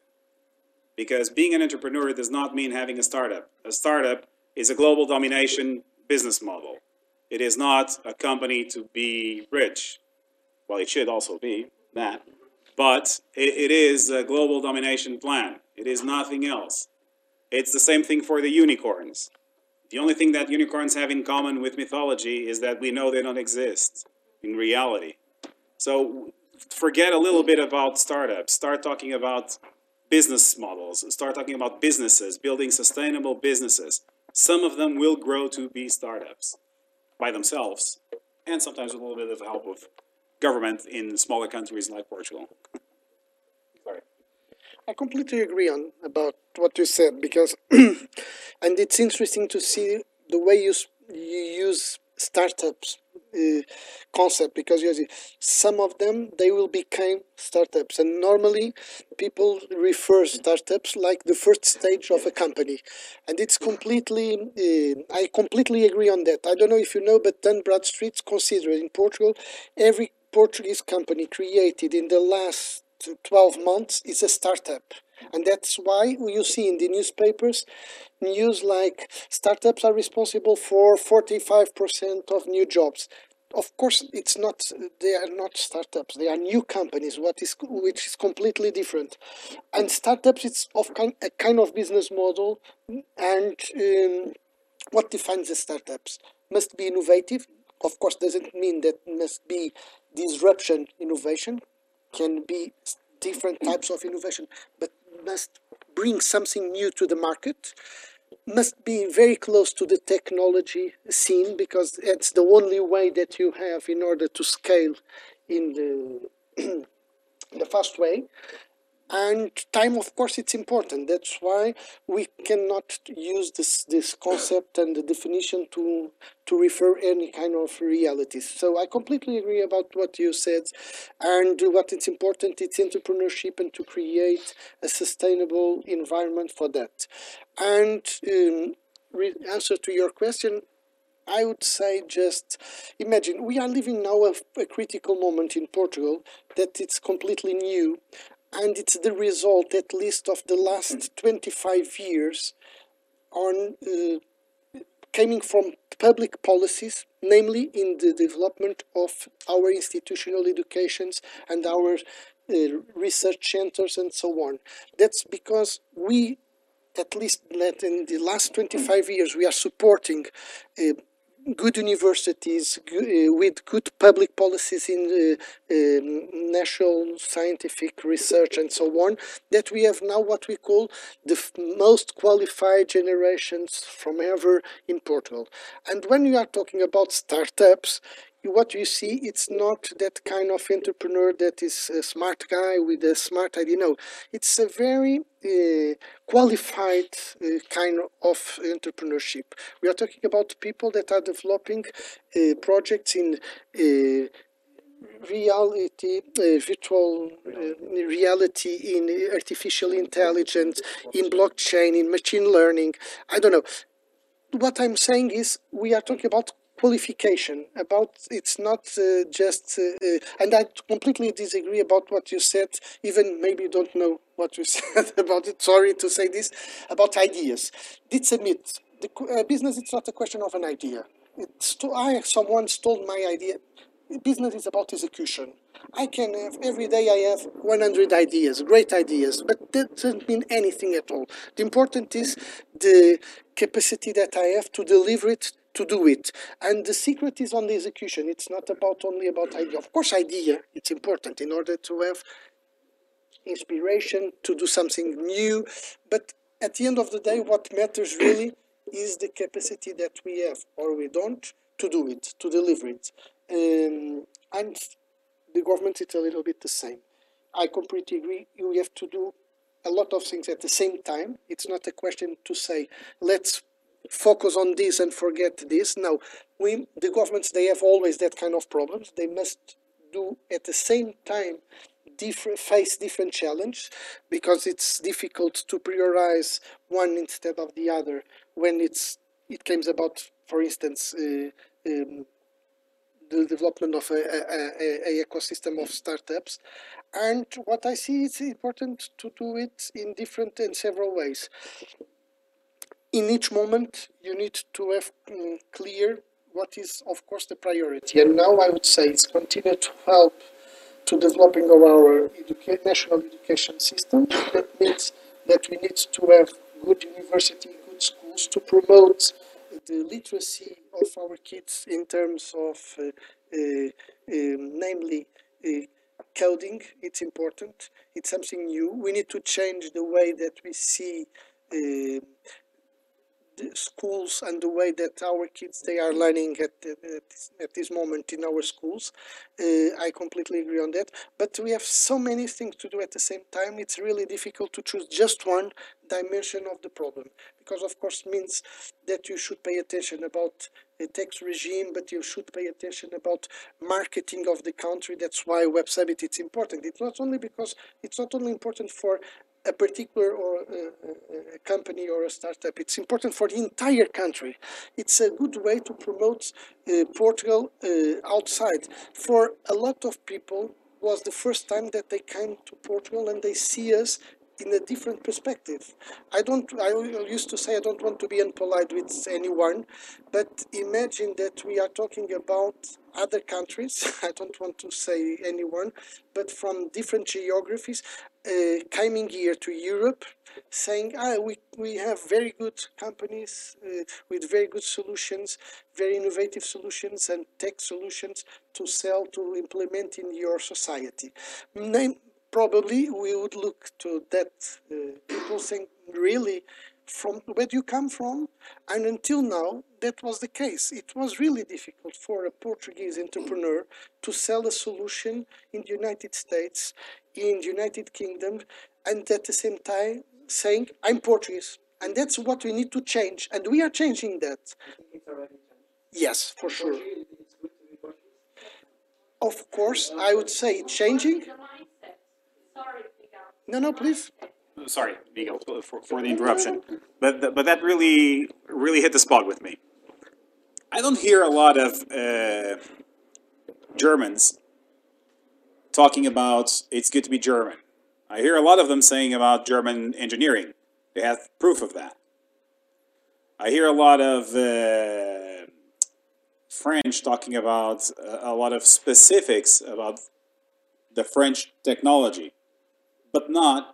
Because being an entrepreneur does not mean having a startup. A startup is a global domination business model. It is not a company to be rich. Well, it should also be that. But it, it is a global domination plan. It is nothing else. It's the same thing for the unicorns. The only thing that unicorns have in common with mythology is that we know they don't exist in reality. So forget a little bit about startups. Start talking about business models. Start talking about businesses, building sustainable businesses. Some of them will grow to be startups by themselves, and sometimes with a little bit of help of government in smaller countries like Portugal. Sorry. I completely agree on about what you said because, and it's interesting to see the way you you use startups uh, concept because you see some of them they will become startups. And normally people refer startups like the first stage of a company. And it's completely uh, I completely agree on that. I don't know if you know but Dun Bradstreet's considered in Portugal every Portuguese company created in the last 12 months is a startup. And that's why you see in the newspapers news like startups are responsible for 45% of new jobs. Of course, it's not, they are not startups, they are new companies, what is, which is completely different. And startups, it's of kind, a kind of business model and um, what defines the startups must be innovative of course doesn't mean that must be disruption innovation can be different types of innovation but must bring something new to the market must be very close to the technology scene because it's the only way that you have in order to scale in the the fast way and time of course it's important. That's why we cannot use this this concept and the definition to to refer any kind of realities so i completely agree about what you said. And what it's important it's entrepreneurship and to create a sustainable environment for that. And um, answer to your question I would say just imagine we are living now a, a critical moment in Portugal that it's completely new and it's the result at least of the last 25 years on uh, coming from public policies namely in the development of our institutional educations and our uh, research centers and so on. That's because we at least in the last 25 years we are supporting uh, good universities uh, with good public policies in uh, um, national scientific research and so on that we have now what we call the most qualified generations from ever in Portugal. And when you are talking about startups what you see it's not that kind of entrepreneur that is a smart guy with a smart idea. No it's a very uh, qualified uh, kind of entrepreneurship. We are talking about people that are developing uh, projects in uh, reality, uh, virtual uh, reality in artificial intelligence, in blockchain, in machine learning. I don't know. What I'm saying is we are talking about qualification about it's not uh, just uh, uh, and I completely disagree about what you said even maybe you don't know what you said about it sorry to say this about ideas. Did submit the uh, business it's not a question of an idea. It's to, I someone stole my idea. Business is about execution. I can have every day I have 100 ideas, great ideas, but that doesn't mean anything at all. The important is the capacity that I have to deliver it, to do it. And the secret is on the execution. It's not about only about idea. Of course, idea, it's important in order to have inspiration to do something new. But at the end of the day, what matters really is the capacity that we have or we don't to do it, to deliver it. Um, and the government is a little bit the same. I completely agree. You have to do a lot of things at the same time. It's not a question to say, let's focus on this and forget this. No, we, the governments, they have always that kind of problems. They must do at the same time different, face different challenge because it's difficult to prioritize one instead of the other when it's it comes about, for instance, uh, um, the development of a, a, a, ecosystem of startups. And what I see is important to do it in different and several ways. In each moment, you need to have mm, clear what is, of course, the priority. And now I would say it's continue to help to developing of our educa- national education system. That means that we need to have good university, good schools to promote the literacy of our kids in terms of, uh, uh, um, namely, uh, coding. It's important. It's something new. We need to change the way that we see. Uh, schools and the way that our kids they are learning at, at, this, at this moment in our schools uh, i completely agree on that. But we have so many things to do at the same time it's really difficult to choose just one dimension of the problem. Because of course means that you should pay attention about the tax regime but you should pay attention about marketing of the country. That's why web summit it's important. It's not only because it's not only important for a particular or uh, a company or a startup. It's important for the entire country. It's a good way to promote uh, Portugal uh, outside. For a lot of people, was the first time that they came to Portugal and they see us in a different perspective. I don't. I used to say I don't want to be unpolite with anyone, but imagine that we are talking about other countries. I don't want to say anyone, but from different geographies, uh, coming here to Europe, saying, "Ah, we we have very good companies uh, with very good solutions, very innovative solutions and tech solutions to sell to implement in your society." Name probably we would look to that uh, people saying really from where do you come from and until now that was the case it was really difficult for a portuguese entrepreneur to sell a solution in the united states in the united kingdom and at the same time saying, I'm Portuguese. And that's what we need to change. And we are changing that. Yes, for sure. Of course, I would say it's changing. The mindset. Sorry, Miguel. No, no, please. Sorry, Miguel, for, for the interruption, but but that really really hit the spot with me. I don't hear a lot of uh, Germans talking about it's good to be German. I hear a lot of them saying about German engineering. They have proof of that. I hear a lot of uh, French talking about a, a lot of specifics about the French technology, but not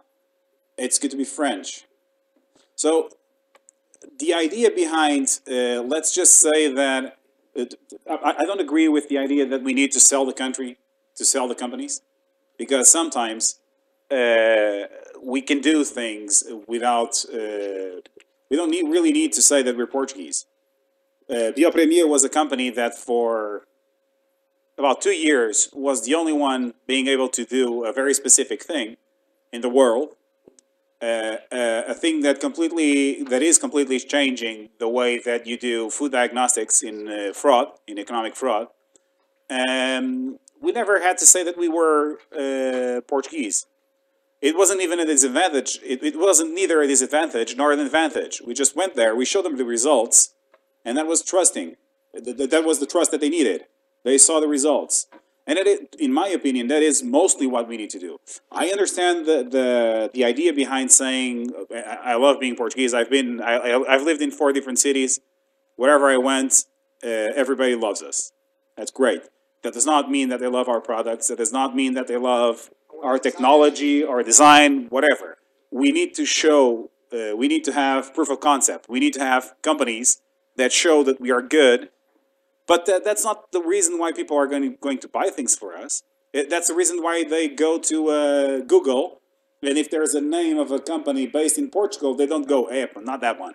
it's good to be French. So the idea behind, uh, let's just say that it, I, I don't agree with the idea that we need to sell the country to sell the companies, because sometimes uh, we can do things without. Uh, we don't need, really need to say that we're Portuguese. Uh, Biopremier was a company that for about two years was the only one being able to do a very specific thing in the world a thing that completely that is completely changing the way that you do food diagnostics in uh, fraud in economic fraud. Um, we never had to say that we were uh, Portuguese. It wasn't even a disadvantage. It, it wasn't neither a disadvantage nor an advantage. We just went there. We showed them the results and that was trusting. Th- th- that was the trust that they needed. They saw the results and in my opinion, that is mostly what we need to do. I understand the the, the idea behind saying I, I love being Portuguese. I've been I, I- I've lived in four different cities. Wherever I went, uh, everybody loves us. That's great. That does not mean that they love our products. That does not mean that they love our technology, our design, whatever. We need to show. Uh, we need to have proof of concept. We need to have companies that show that we are good but that, that's not the reason why people are going to, going to buy things for us. It, that's the reason why they go to uh, Google, and if there's a name of a company based in Portugal, they don't go, hey, not that one.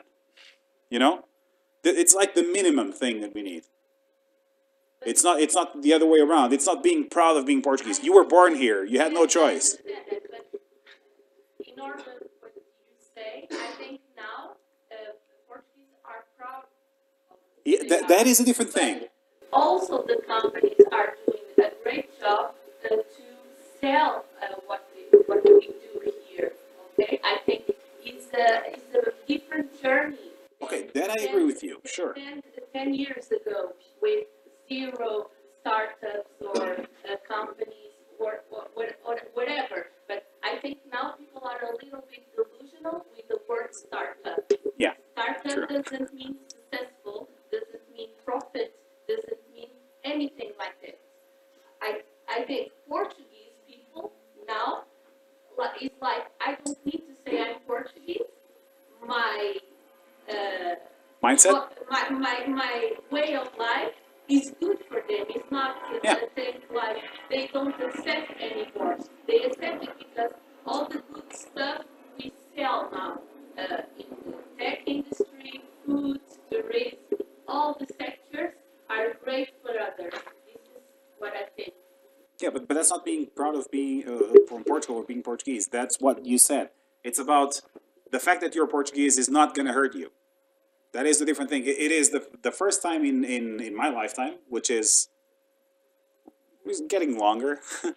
You know, it's like the minimum thing that we need. It's not. It's not the other way around. It's not being proud of being Portuguese. You were born here. You had no choice. I understand that, but in order what you say, I think now uh, Portuguese are proud. of Yeah, that, that is a different thing. Also, the companies are doing a great job uh, to sell uh, what we, what we do here. Okay, I think it's a it's a different journey. Okay, then I agree with you. Sure. 10, 10 years ago, with zero startups or uh, companies or, or, or whatever. But I think now people are a little bit delusional with the word startup. Yeah. Startup True. doesn't mean successful, doesn't mean profit, doesn't mean anything like that. I, I think Portuguese people now, it's like, I don't need to say I'm Portuguese. My, uh, Mindset. my, my, my way of life is good for them. It's not the Yeah. thing like they don't accept anymore. They accept it because all the good stuff we sell now uh, in the tech industry, food, tourism, all the sectors are great for others. This is what I think. Yeah, but, but that's not being proud of being uh, from Portugal or being Portuguese. That's what you said. It's about the fact that you're Portuguese is not going to hurt you. That is the different thing. It, is the, the first time in, in, in my lifetime, which is is getting longer. uh,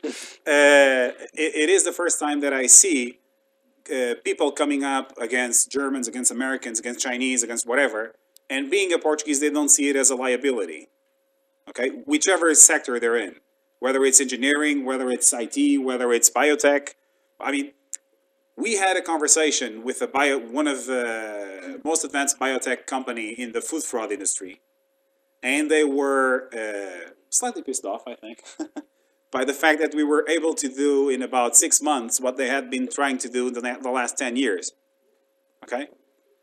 it, it is the first time that I see uh, people coming up against Germans, against Americans, against Chinese, against whatever, and being a Portuguese, they don't see it as a liability. Okay, whichever sector they're in whether it's engineering, whether it's IT, whether it's biotech. I mean, we had a conversation with a bio, one of the most advanced biotech company in the food fraud industry, and they were uh, slightly pissed off, I think, by the fact that we were able to do in about six months what they had been trying to do the, the last ten years. Okay,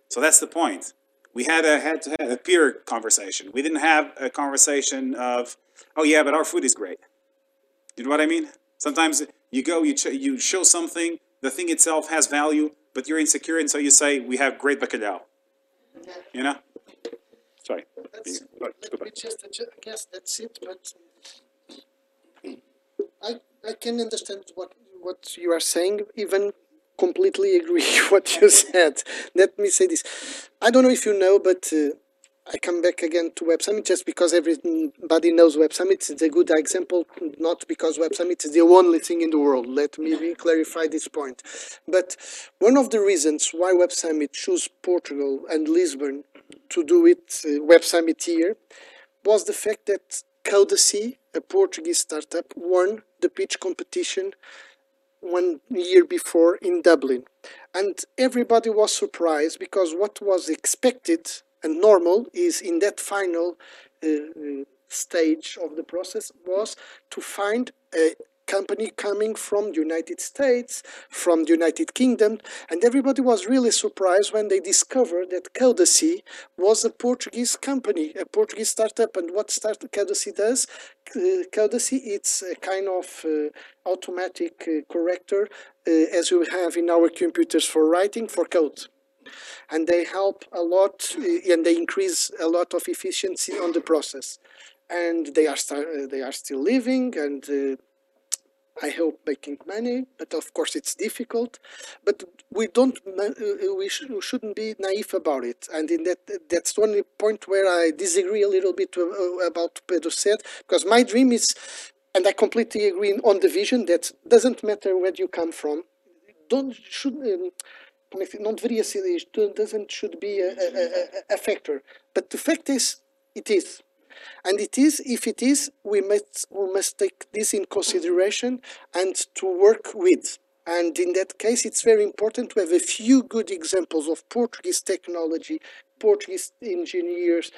so that's the point. We had a had to have a peer conversation. We didn't have a conversation of, oh yeah, but our food is great. You know what I mean? Sometimes you go, you ch- you show something, the thing itself has value, but you're insecure, and so you say we have great bacalhau. You know? Sorry. That's, Go- go let me back. just I guess that's it, but I, I can understand what, what you are saying, even completely agree what you said. Let me say this. I don't know if you know, but uh, I come back again to Web Summit just because everybody knows Web Summit. It's a good example, not because Web Summit is the only thing in the world. Let me re- clarify this point. But one of the reasons why Web Summit chose Portugal and Lisbon to do it, uh, Web Summit here, was the fact that Codacy, a Portuguese startup, won the pitch competition one year before in Dublin. And everybody was surprised because what was expected and normal is in that final uh, uh, stage of the process was to find a company coming from the United States, from the United Kingdom, and everybody was really surprised when they discovered that Codacy was a Portuguese company, a Portuguese startup. And what start Codacy does, uh, Codacy, it's a kind of uh, automatic uh, corrector uh, as we have in our computers for writing for code. And they help a lot uh, and they increase a lot of efficiency on the process. And they are uh, they are still living and uh, I hope making money, but of course it's difficult. But we don't, uh, we, sh- we shouldn't be naive about it. And in that, that's the only point where I disagree a little bit uh, about Pedro said, because my dream is, and I completely agree on the vision that doesn't matter where you come from, don't should um, não deveria ser isto, doesn't should be a, a, a, a factor. But the fact is, it is. And it is, if it is, we must, we must take this in consideration and to work with. And in that case, it's very important to have a few good examples of Portuguese technology, Portuguese engineers,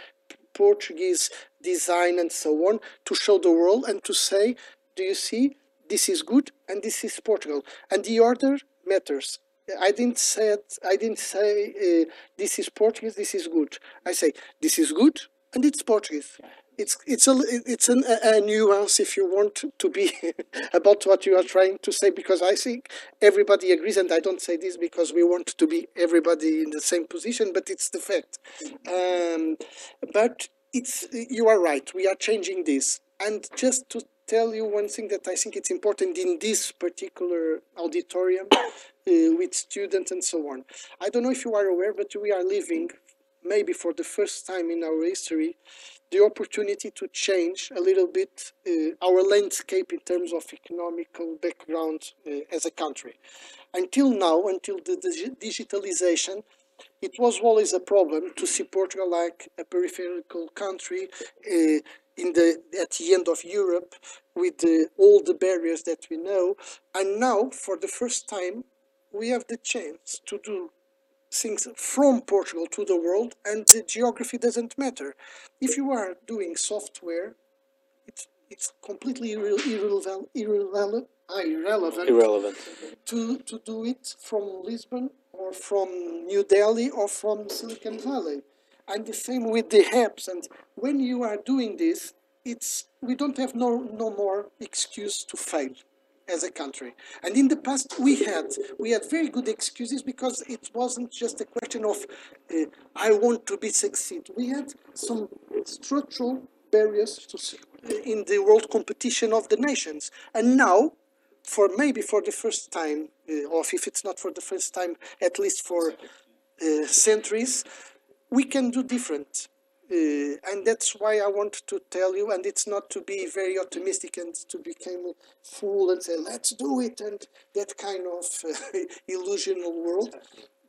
Portuguese design, and so on, to show the world and to say, do you see, this is good and this is Portugal. And the order matters. I didn't say I didn't say uh, this is Portuguese, this is good. I say this is good and it's Portuguese. It's it's a it's an, a, nuance if you want to be about what you are trying to say because I think everybody agrees and I don't say this because we want to be everybody in the same position but it's the fact. Um, but it's you are right. We are changing this and just to tell you one thing that I think it's important in this particular auditorium uh, with students and so on. I don't know if you are aware, but we are living, maybe for the first time in our history, the opportunity to change a little bit uh, our landscape in terms of economical background uh, as a country. Until now, until the digi- digitalization, it was always a problem to see Portugal like a peripheral country uh, in the at the end of Europe with the, all the barriers that we know. And now, for the first time, we have the chance to do things from Portugal to the world, and the geography doesn't matter. If you are doing software, it's it's completely irre- irrelevant, irrelevant, irrelevant Irrelevant. to, to do it from Lisbon or from New Delhi or from Silicon Valley. And the same with the apps. And when you are doing this, it's we don't have no, no more excuse to fail as a country. And in the past, we had we had very good excuses because it wasn't just a question of uh, I want to be succeed. We had some structural barriers to, in the world competition of the nations. And now, for maybe for the first time, uh, or if it's not for the first time, at least for uh, centuries, we can do different. Uh, and that's why I want to tell you, and it's not to be very optimistic and to become a fool and say, let's do it, and that kind of uh, illusional world.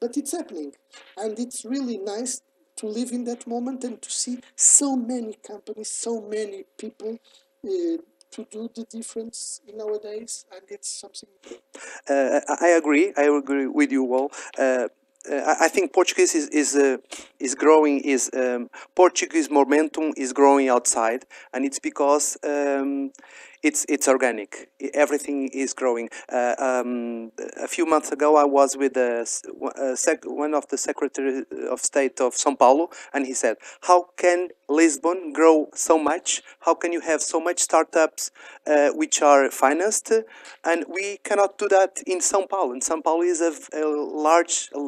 But it's happening. And it's really nice to live in that moment and to see so many companies, so many people uh, to do the difference nowadays. And it's something Uh, I I agree. I agree with you all. Uh, uh, I think Portuguese is is uh, is growing. Is um, Portuguese momentum is growing outside, and it's because um, it's it's organic. Everything is growing. Uh, um, a few months ago, I was with a, a sec- one of the Secretary of State of São Paulo, and he said, "How can Lisbon grow so much? How can you have so much startups uh, which are financed, and we cannot do that in São Paulo? And São Paulo is a large, a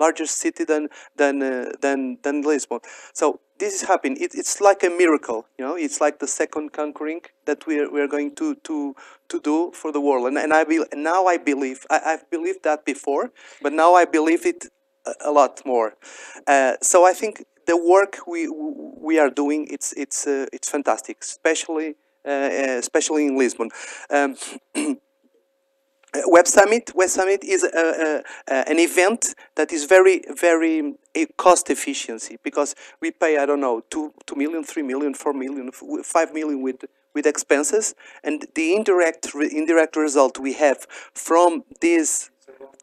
larger city than than uh, than than Lisbon. So this is happening. It, it's like a miracle, you know. It's like the second conquering that we are, we are going to to to do for the world. And and I be, now I believe I, I've believed that before, but now I believe it a, a lot more. Uh, so I think the work we we are doing it's it's uh, it's fantastic, especially uh, uh, especially in Lisbon. Um, Uh, Web Summit. Web Summit is a, a, a, an event that is very, very cost efficiency because we pay I don't know two, two million, three million, four million, five million with with expenses, and the indirect re, indirect result we have from this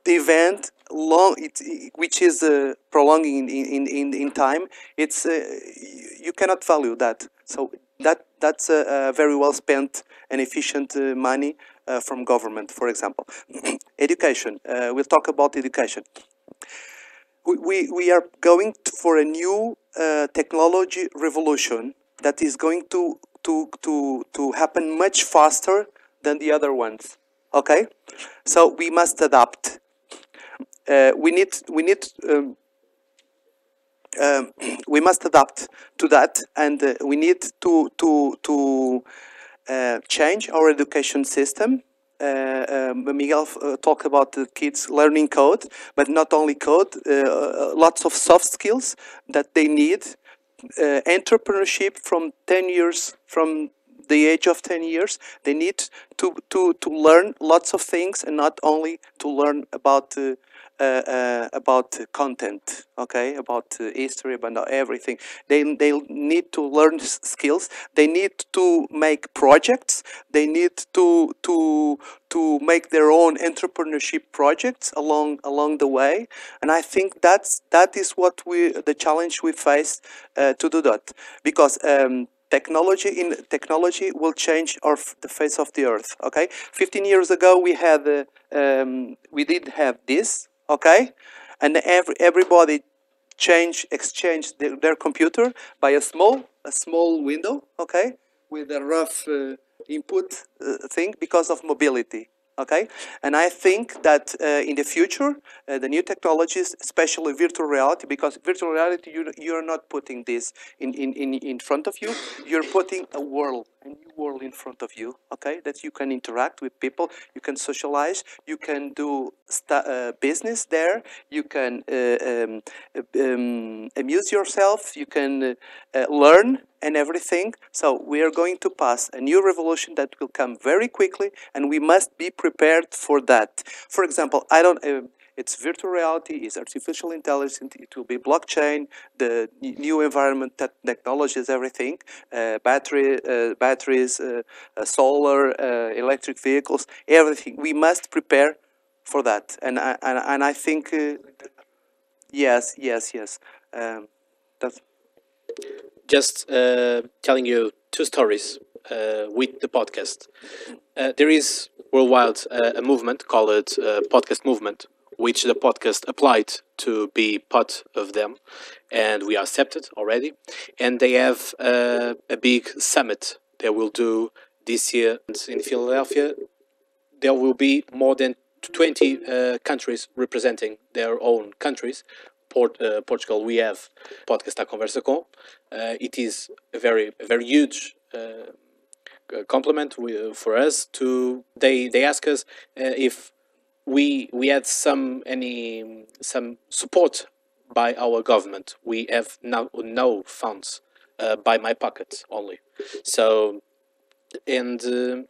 event long it, which is uh, prolonging in, in, in, time it's uh, you, you cannot value that so that that's a, a very well spent and efficient uh, money uh, from government for example. Education uh, we'll talk about education. We, we, we are going for a new uh, technology revolution that is going to, to, to, to happen much faster than the other ones okay? So we must adapt. Uh, we need we need um, um, we must adapt to that, and uh, we need to to to uh, change our education system. Uh, um, Miguel uh, talked about the kids learning code, but not only code, uh, lots of soft skills that they need. Uh, entrepreneurship from 10 years, from the age of 10 years, they need to, to, to learn lots of things and not only to learn about uh, uh, about content, okay, about uh, history, about not everything. They they need to learn skills. They need to make projects. They need to to to make their own entrepreneurship projects along along the way. And I think that's that is what we the challenge we face uh, to do that because. Um, technology in technology will change our the face of the earth okay 15 years ago we had uh, um, we did have this okay? And every everybody change exchange their, their computer by a small a small window okay? With a rough uh, input uh, thing because of mobility okay? And i think that uh, in the future uh, the new technologies especially virtual reality because virtual reality you, you're not putting this in, in, in, in front of you. You're putting a world a new world in front of you okay that you can interact with people you can socialize you can do uh, business there you can uh, um, uh, um, amuse yourself you can uh, learn and everything. So we are going to pass a new revolution that will come very quickly and we must be prepared for that. For example i don't it's virtual reality, it's artificial intelligence, it will be blockchain, the new environment that technologies, everything, uh, battery, uh, batteries, uh, uh, solar, uh, electric vehicles, everything. We must prepare for that. And I, and, and I think, uh, yes, yes, yes. Um, that's, just telling you two stories uh, with the podcast. Uh, there is worldwide uh, a movement called Podcast Movement, which the podcast applied to be part of them, and we are accepted already. And they have a big summit they will do this year in Philadelphia. There will be more than 20 uh, countries representing their own countries. Port, uh, Portugal, we have Podcast à Conversa Com. Uh, it is a very, a very huge uh, compliment for us to. They they ask us uh, if we we had some any some support by our government. We have no no funds uh, by my pocket only. So and uh,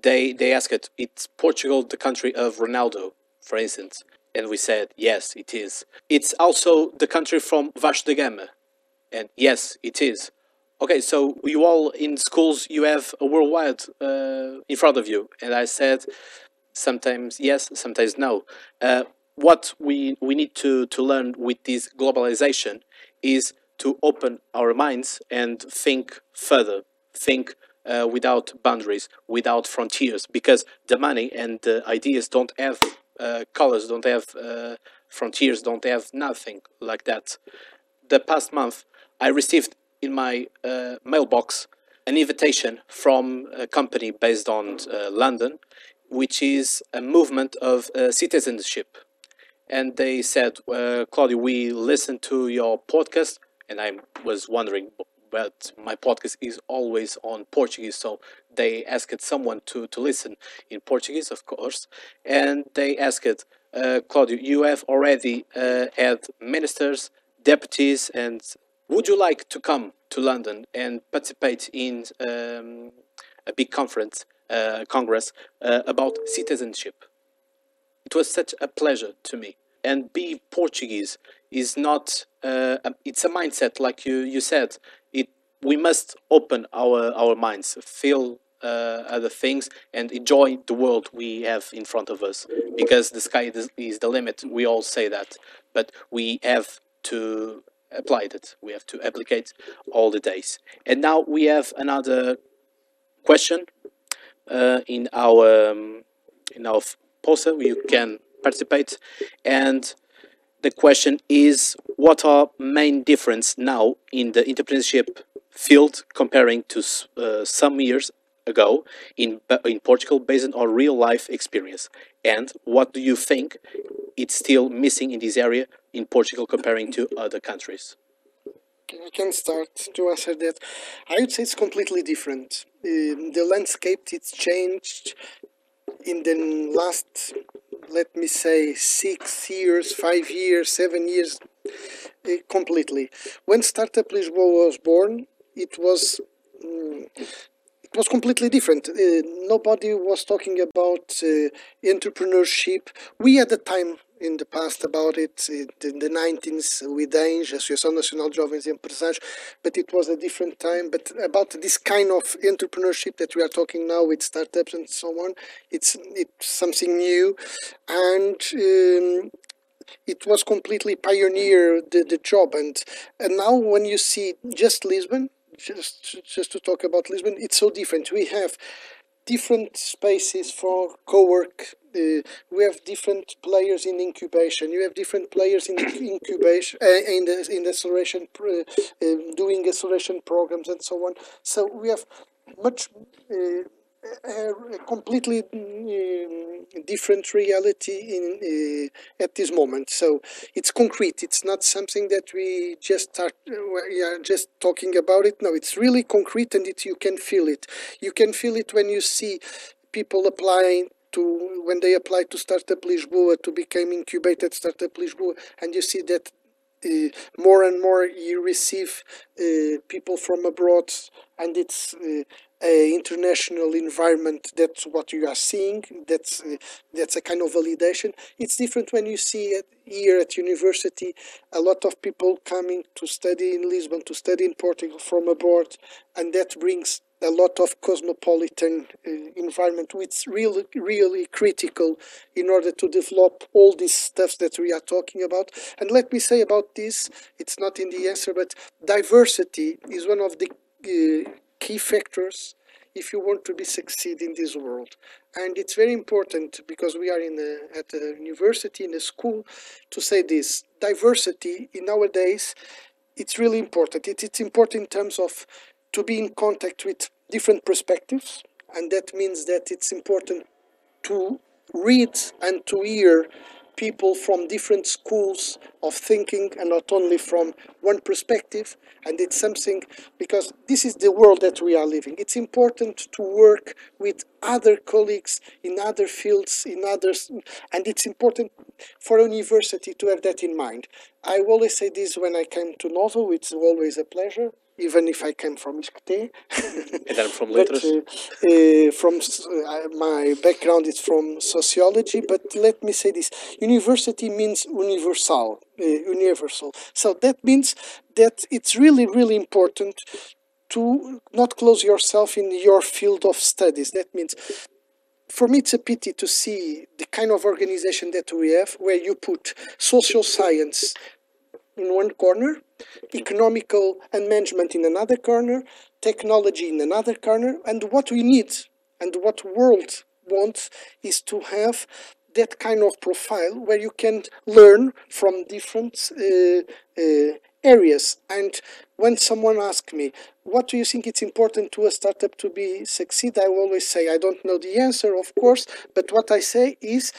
they they asked it. It's Portugal, the country of Ronaldo, for instance, and we said yes, it is. It's also the country from Vasco da Gama, and yes, it is. Okay, so you all in schools, you have a worldwide uh, in front of you, and I said sometimes yes, sometimes no. Uh, what we we need to to learn with this globalization is to open our minds and think further, think uh, without boundaries, without frontiers, because the money and the ideas don't have uh, colors, don't have uh, frontiers, don't have nothing like that. The past month, I received in my uh, mailbox an invitation from a company based on uh, London, which is a movement of uh, citizenship. And they said, uh, Claudio, we listened to your podcast, and I was wondering, but my podcast is always on Portuguese, so they asked someone to, to listen in Portuguese, of course, and they asked, uh, Claudio, you have already uh, had ministers, deputies, and would you like to come to London and participate in um, a big conference, congress uh, about citizenship? It was such a pleasure to me. And be Portuguese is not, uh, it's a mindset, like you, you said. It, we must open our, our minds, feel uh, other things, and enjoy the world we have in front of us. Because the sky is, the limit. We all say that. But we have to apply it. We have to applicate all the days. And now we have another question uh, in our um, in our poster. You can participate, and the question is: What are main difference now in the entrepreneurship field comparing to uh, some years ago in in Portugal, based on real life experience? And what do you think it's still missing in this area in Portugal comparing to other countries? I can start to answer that. I would say it's completely different. Um, the landscape it's changed in the last, let me say, six years, five years, seven years, uh, completely. When Startup Lisboa was born, it was mm, it was completely different. Uh, nobody was talking about uh, entrepreneurship. We had a time in the past about it uh, in the 19s with ANJ, Associação Nacional de Jovens Empresários, but it was a different time. But about this kind of entrepreneurship that we are talking now with startups and so on, it's it's something new, and. Um, it was completely pioneer the, the job and and now when you see just lisbon just just to talk about lisbon it's so different. We have different spaces for co-work uh, we have different players in incubation you have different players in incubation uh, in the in the acceleration uh, doing acceleration programs and so on. So we have much uh, a completely um, different reality in uh, at this moment. So it's concrete. It's not something that we just start. Uh, we are just talking about it. No, it's really concrete, and it you can feel it. You can feel it when you see people applying to when they apply to Startup Lisboa to become incubated Startup Lisboa, and you see that uh, more and more you receive uh, people from abroad and it's uh, international environment that's what you are seeing that's that's a kind of validation. It's different when you see it here at university a lot of people coming to study in lisbon to study in portugal from abroad and that brings a lot of cosmopolitan uh, environment which is really really critical in order to develop all these stuffs that we are talking about. And let me say about this it's not in the answer but diversity is one of the uh, key factors if you want to be succeed in this world. And it's very important because we are in a, at a university in a school to say this diversity in nowadays it's really important. It, it's important in terms of to be in contact with different perspectives and that means that it's important to read and to hear people from different schools of thinking and not only from one perspective. And it's something because this is the world that we are living. It's important to work with other colleagues in other fields in others. And it's important for a university to have that in mind. I always say this when i came to Nova it's always a pleasure even if I came from ISCTE. And then from but Letras? uh, uh, from uh, my background is from sociology. But let me say this: university means universal, universal. So that means that it's really, really important to not close yourself in your field of studies. That means for me it's a pity to see the kind of organization that we have where you put social science in one corner, economical and management in another corner, technology in another corner, and what we need and what world wants is to have that kind of profile where you can learn from different uh, uh, areas. And when someone asks me, what do you think it's important to a startup to be succeed? I always say, I don't know the answer, of course, but what I say is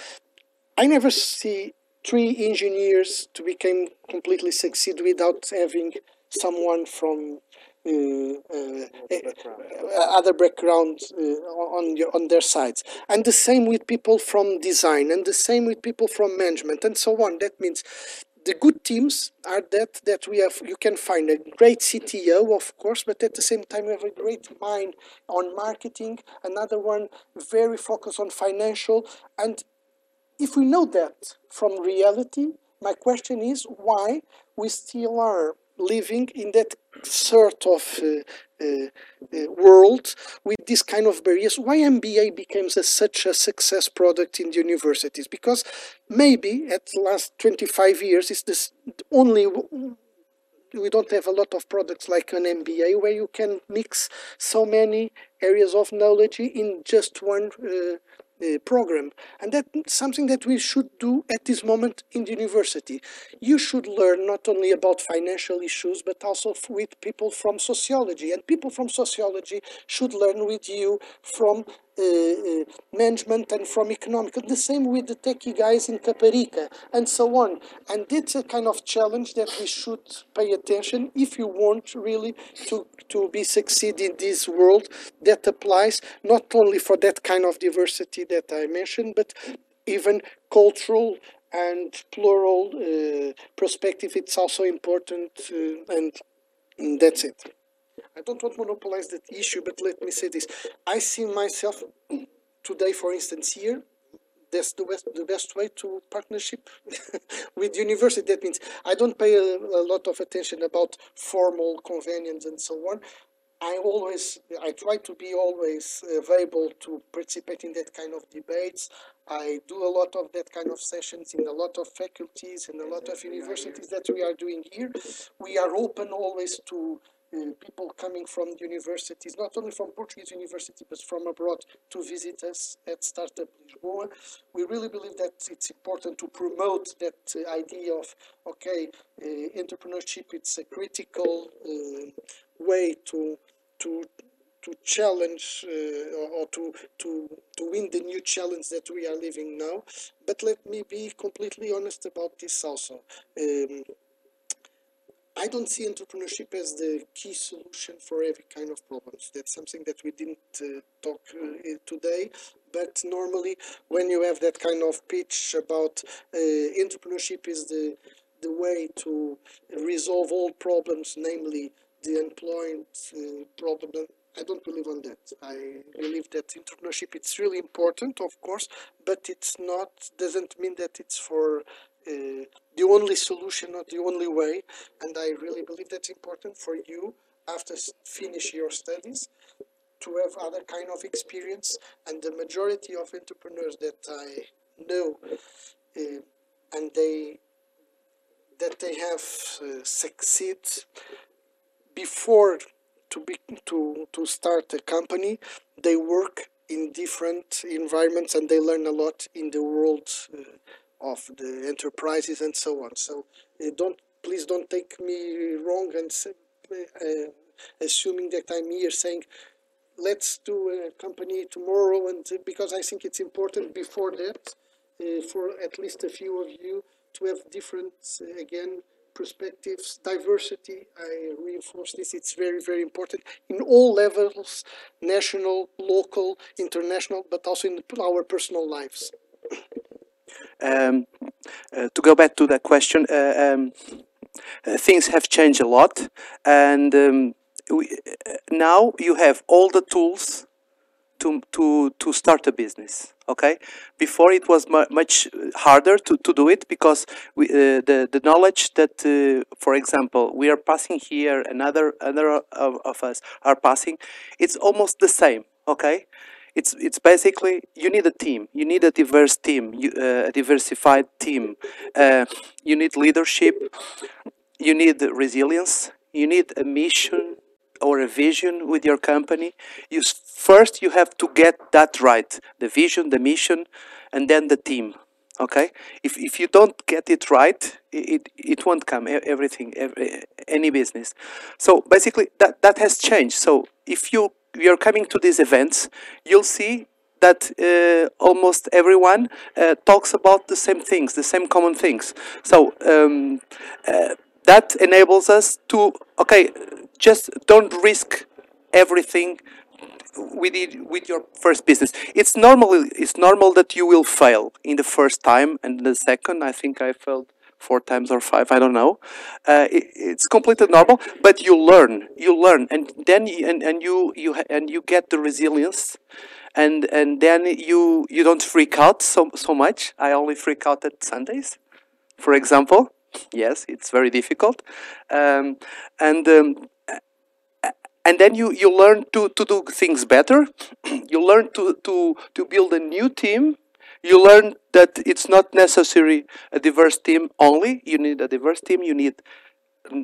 I never see three engineers to become completely succeed without having someone from uh, uh, uh, other backgrounds uh, on your, on their sides, and the same with people from design, and the same with people from management, and so on. That means the good teams are that that we have you can find a great CTO of course but at the same time you have a great mind on marketing. Another one very focused on financial and if we know that from reality my question is why we still are living in that sort of uh, uh, uh, world with this kind of barriers. Why MBA becomes a, such a success product in the universities? Because maybe at the last 25 years it's this only we don't have a lot of products like an MBA where you can mix so many areas of knowledge in just one uh, uh, program. And that's something that we should do at this moment in the university. You should learn not only about financial issues but also with people from sociology. And people from sociology should learn with you from management and from economic the same with the techie guys in Caparica and so on. And it's a kind of challenge that we should pay attention if you want really to to be succeed in this world that applies not only for that kind of diversity that I mentioned but even cultural and plural uh, perspective. It's also important uh, and that's it I don't want to monopolize that issue, but let me say this. I see myself today, for instance, here. That's the best, the best way to partnership with university. That means I don't pay a, a lot of attention about formal convenience and so on. I always, I try to be always available to participate in that kind of debates. I do a lot of that kind of sessions in a lot of faculties and a lot of universities that we are doing here. We are open always to people coming from universities, not only from Portuguese university, but from abroad to visit us at Startup Lisboa. We really believe that it's important to promote that uh, idea of, okay, uh, entrepreneurship, it's a critical uh, way to, to, to challenge uh, or or to, to, to win the new challenge that we are living now. But let me be completely honest about this also. Um, I don't see entrepreneurship as the key solution for every kind of problems. That's something that we didn't uh, talk uh, today. But normally, when you have that kind of pitch about uh, entrepreneurship is the the way to resolve all problems, namely the unemployed uh, problem. I don't believe on that. I believe that entrepreneurship it's really important, of course, but it's not doesn't mean that it's for uh, the only solution, not the only way. And I really believe that's important for you after finish your studies to have other kind of experience. And the majority of entrepreneurs that I know, uh, and they that they have uh, succeed before to be to to start a company, they work in different environments and they learn a lot in the world uh, of the enterprises and so on. So uh, don't please don't take me wrong and uh, assuming that I'm here saying let's do a company tomorrow and uh, because I think it's important before that uh, for at least a few of you to have different uh, again perspectives diversity I reinforce this it's very very important in all levels national local international but also in our personal lives Um, uh, to go back to that question, uh, um, uh, things have changed a lot, and um, we, uh, now you have all the tools to to to start a business. Okay, before it was mu- much harder to, to do it because we, uh, the the knowledge that, uh, for example, we are passing here, another other of, of us are passing, it's almost the same. Okay, it's it's basically you need a team. You need a diverse team you, uh, a diversified team. Uh, you need leadership. You need resilience. You need a mission or a vision with your company. You first you have to get that right the vision the mission and then the team okay? If, if you don't get it right it, it won't come everything every, any business. So basically that, that has changed. So if you you're coming to these events you'll see that uh, almost everyone uh, talks about the same things, the same common things. So um, uh, that enables us to okay, just don't risk everything with it, with your first business. It's normal. It's normal that you will fail in the first time and the second. I think I failed four times or five. I don't know. Uh, it, it's completely normal. But you learn. You learn, and then you, and, and you you and you get the resilience. And and then you you don't freak out so so much. I only freak out at Sundays, for example. Yes, it's very difficult, um, and um, and then you, you learn to, to do things better you learn to, to, to build a new team you learn that it's not necessary a diverse team only. You need a diverse team. You need uh,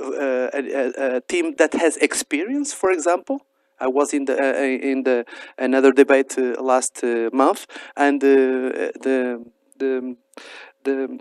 a, a, team that has experience. For example I was in the uh, in the another debate uh, last uh, month, and uh, the the the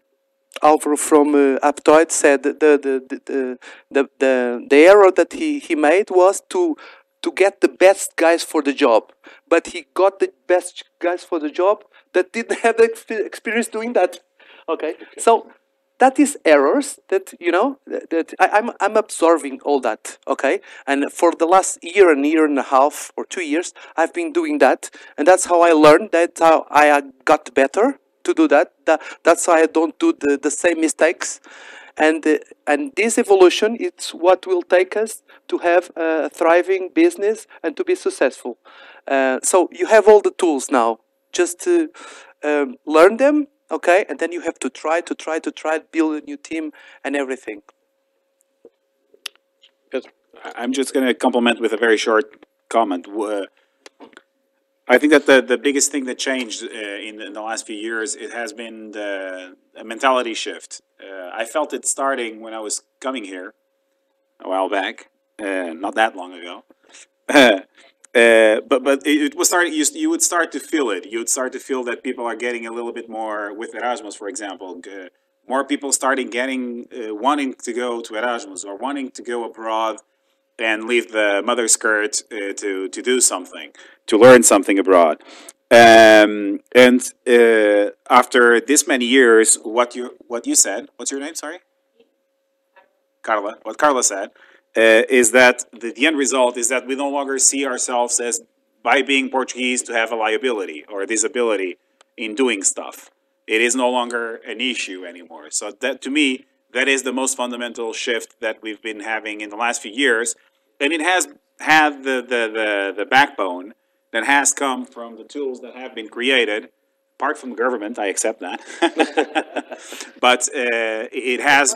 Alvaro from uh, Aptoide said the the, the, the, the, the, the error that he, he made was to to get the best guys for the job. But he got the best guys for the job that didn't have the experience doing that. Okay, so that is errors that you know that, that I, I'm I'm absorbing all that. Okay, and for the last year and year and a half or two years, I've been doing that, and that's how I learned. That's how I got better to do that. that that's why I don't do the, the same mistakes. And, uh, and this evolution it's what will take us to have a thriving business and to be successful. Uh, so you have all the tools now. Just to um, learn them, okay? And then you have to try, to try, to try, to build a new team and everything. I'm just going to compliment with a very short comment. Uh, I think that the, the biggest thing that changed uh, in, in the last few years it has been the a mentality shift. Uh, I felt it starting when I was coming here a while back, uh, not that long ago. uh, but but it, was starting. You, you would start to feel it. You would start to feel that people are getting a little bit more with Erasmus, for example. Uh, more people starting getting uh, wanting to go to Erasmus or wanting to go abroad and leave the mother skirt uh, to to do something, to learn something abroad. Um, and uh, after this many years, what you what you said, what's your name? Sorry, Carla. What Carla said uh, is that the, the end result is that we no longer see ourselves as by being Portuguese to have a liability or a disability in doing stuff. It is no longer an issue anymore. So that to me, that is the most fundamental shift that we've been having in the last few years, and it has had the the the, the backbone that has come from the tools that have been created. Apart from the government, I accept that, but uh, it has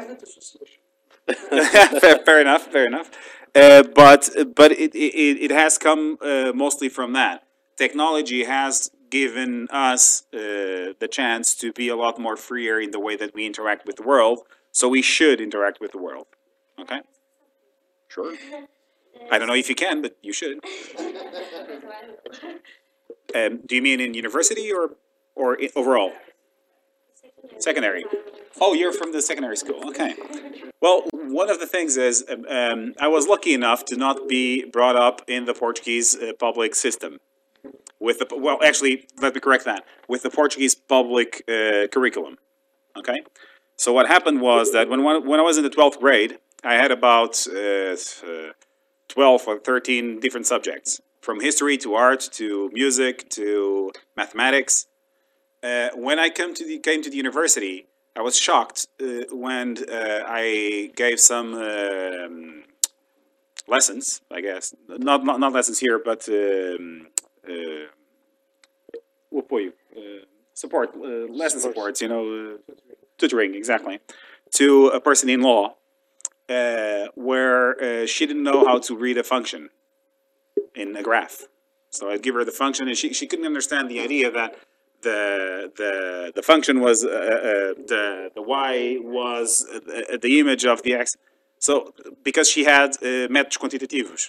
fair, fair enough, fair enough. Uh, but but it, it, it has come uh, mostly from that. Technology has given us uh, the chance to be a lot more freer in the way that we interact with the world. So we should interact with the world. Okay. Sure. I don't know if you can, but you should. Um, do you mean in university or or overall? Secondary. Oh, you're from the secondary school. Okay. Well, one of the things is um, um, I was lucky enough to not be brought up in the Portuguese uh, public system. With the well, actually, let me correct that. With the Portuguese public uh, curriculum. Okay. So what happened was that when when I was in the twelfth grade, I had about uh, uh, twelve or thirteen different subjects, from history to art to music to mathematics uh, when I come to the, came to the university, I was shocked uh, when uh, I gave some um, lessons. I guess not not, not lessons here, but um, uh, uh, support, uh, lesson supports. You know, uh, tutoring exactly to a person in law, uh, where uh, she didn't know how to read a function in a graph. So I'd give her the function, and she, she couldn't understand the idea that the the the function was uh, uh, the the y was uh, the image of the x. So because she had uh, métodos quantitativos,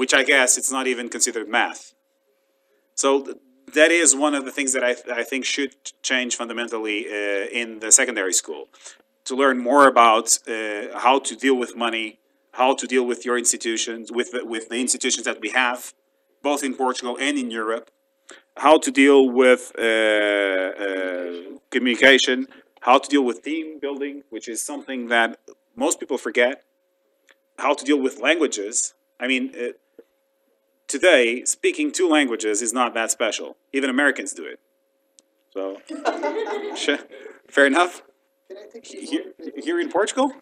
which I guess it's not even considered math. So that is one of the things that I, th- I think should change fundamentally uh, in the secondary school to learn more about uh, how to deal with money, how to deal with your institutions, with the, with the institutions that we have, both in Portugal and in Europe, how to deal with uh, uh, communication, how to deal with team building, which is something that most people forget, how to deal with languages. I mean, uh, today, speaking two languages is not that special. Even Americans do it. So, sure. fair enough. Can I take you Here, here in Portugal,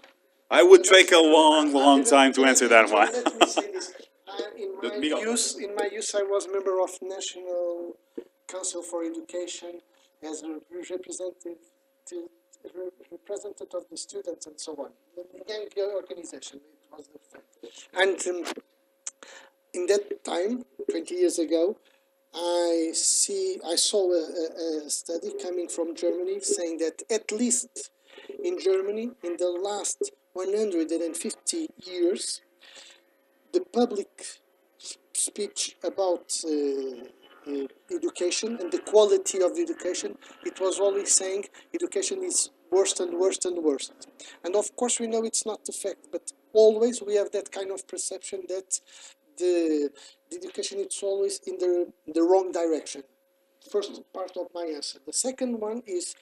I would take a long, long time to answer that one. Let me say this. Uh, in my youth, in my youth, I was a member of National Council for Education as a representative representative of the students and so on. The organization, it was the fact. And um, in that time, 20 years ago, I see, I saw a, a, study coming from Germany saying that at least in Germany, in the last 150 years, the public speech about uh, education and the quality of the education, it was always saying education is worse and worse and worse. And of course, we know it's not the fact, but always we have that kind of perception that the, the education is always in the, the wrong direction. First part of my answer. The second one is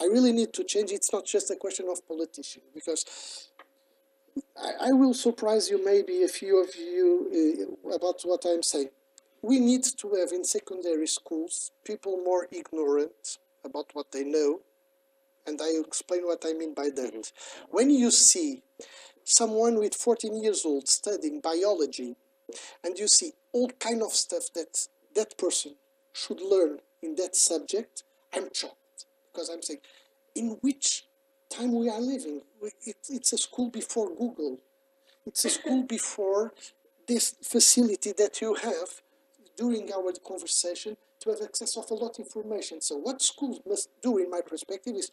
I really need to change. It's not just a question of politician because I, I will surprise you, maybe a few of you, uh, about what I'm saying. We need to have in secondary schools people more ignorant about what they know, and I explain what I mean by that. When you see someone with 14 years old studying biology, and you see all kind of stuff that that person should learn in that subject, I'm shocked because I'm saying, in which time we are living? It, it's a school before Google. It's a school before this facility that you have during our conversation to have access of a lot of information. So what schools must do, in my perspective, is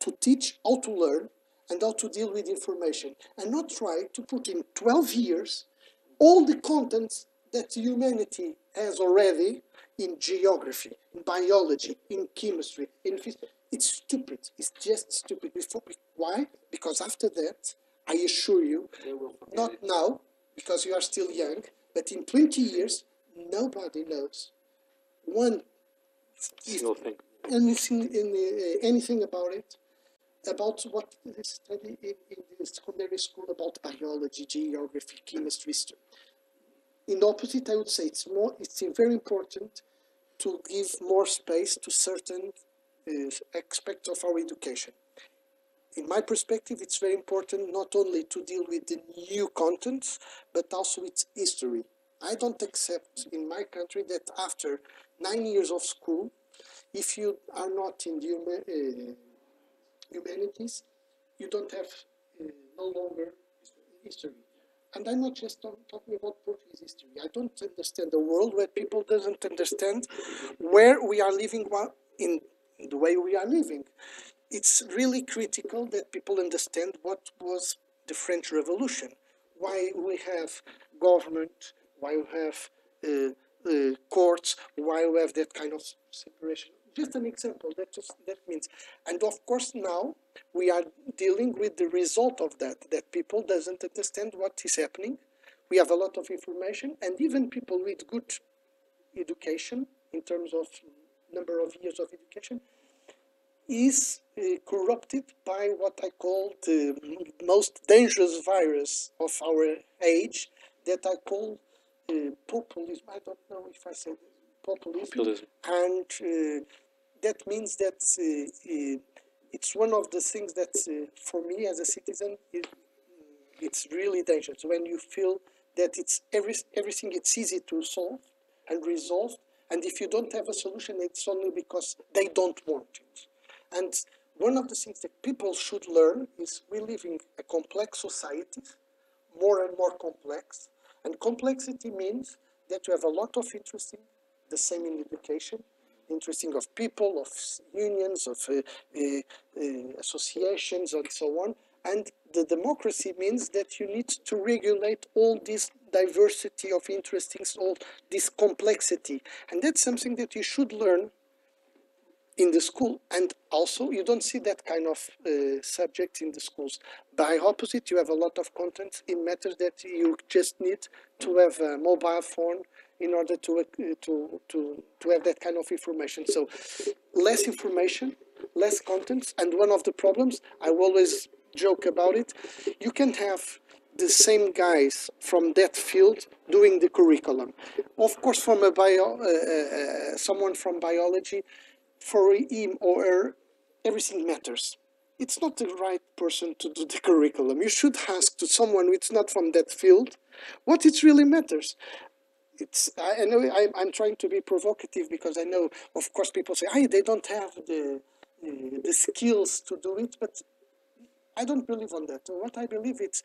to teach how to learn and how to deal with information, and not try to put in 12 years all the contents that humanity has already in geography, in biology, in chemistry, in physics. It's stupid. It's just stupid. Before, why? Because after that, I assure you, not now, because you are still young, but in 20 years, nobody knows one Single thing. anything in the, anything about it about what they study in, in the secondary school about biology, geography, chemistry. history. In the opposite, I would say it's more. It's very important to give more space to certain uh, aspects of our education. In my perspective, it's very important not only to deal with the new contents, but also its history. I don't accept in my country that after nine years of school, if you are not in the uh, humanities, you don't have uh, no longer history. And I'm not just talking about Portuguese history. I don't understand a world where people doesn't understand where we are living in the way we are living. It's really critical that people understand what was the French Revolution, why we have government, why we have uh, uh, courts, why we have that kind of separation. Just an example. That just that means, and of course now we are dealing with the result of that. That people doesn't understand what is happening. We have a lot of information, and even people with good education in terms of number of years of education is uh, corrupted by what I call the most dangerous virus of our age that I call uh, populism. I don't know if I said populism. Populism. And uh, that means that uh, uh, it's one of the things that, uh, for me as a citizen, it, it's really dangerous when you feel that it's every, everything it's easy to solve and resolve and if you don't have a solution it's only because they don't want it and one of the things that people should learn is we live in a complex society more and more complex and complexity means that you have a lot of interesting the same in education interesting of people of unions of uh, uh, uh, associations and so on and the democracy means that you need to regulate all this diversity of interests, all this complexity. And that's something that you should learn in the school. And also, you don't see that kind of uh, subject in the schools. By opposite, you have a lot of content in matters that you just need to have a mobile phone in order to, uh, to, to, to have that kind of information. So less information, less contents, and one of the problems, I always joke about it, you can have the same guys from that field doing the curriculum. Of course, from a bio, uh, uh, someone from biology, for him or her, everything matters. It's not the right person to do the curriculum. You should ask to someone who's not from that field what it really matters. It's I know I, I'm trying to be provocative because I know, of course, people say, "Hey, they don't have the uh, the skills to do it," but I don't believe on that. What I believe it-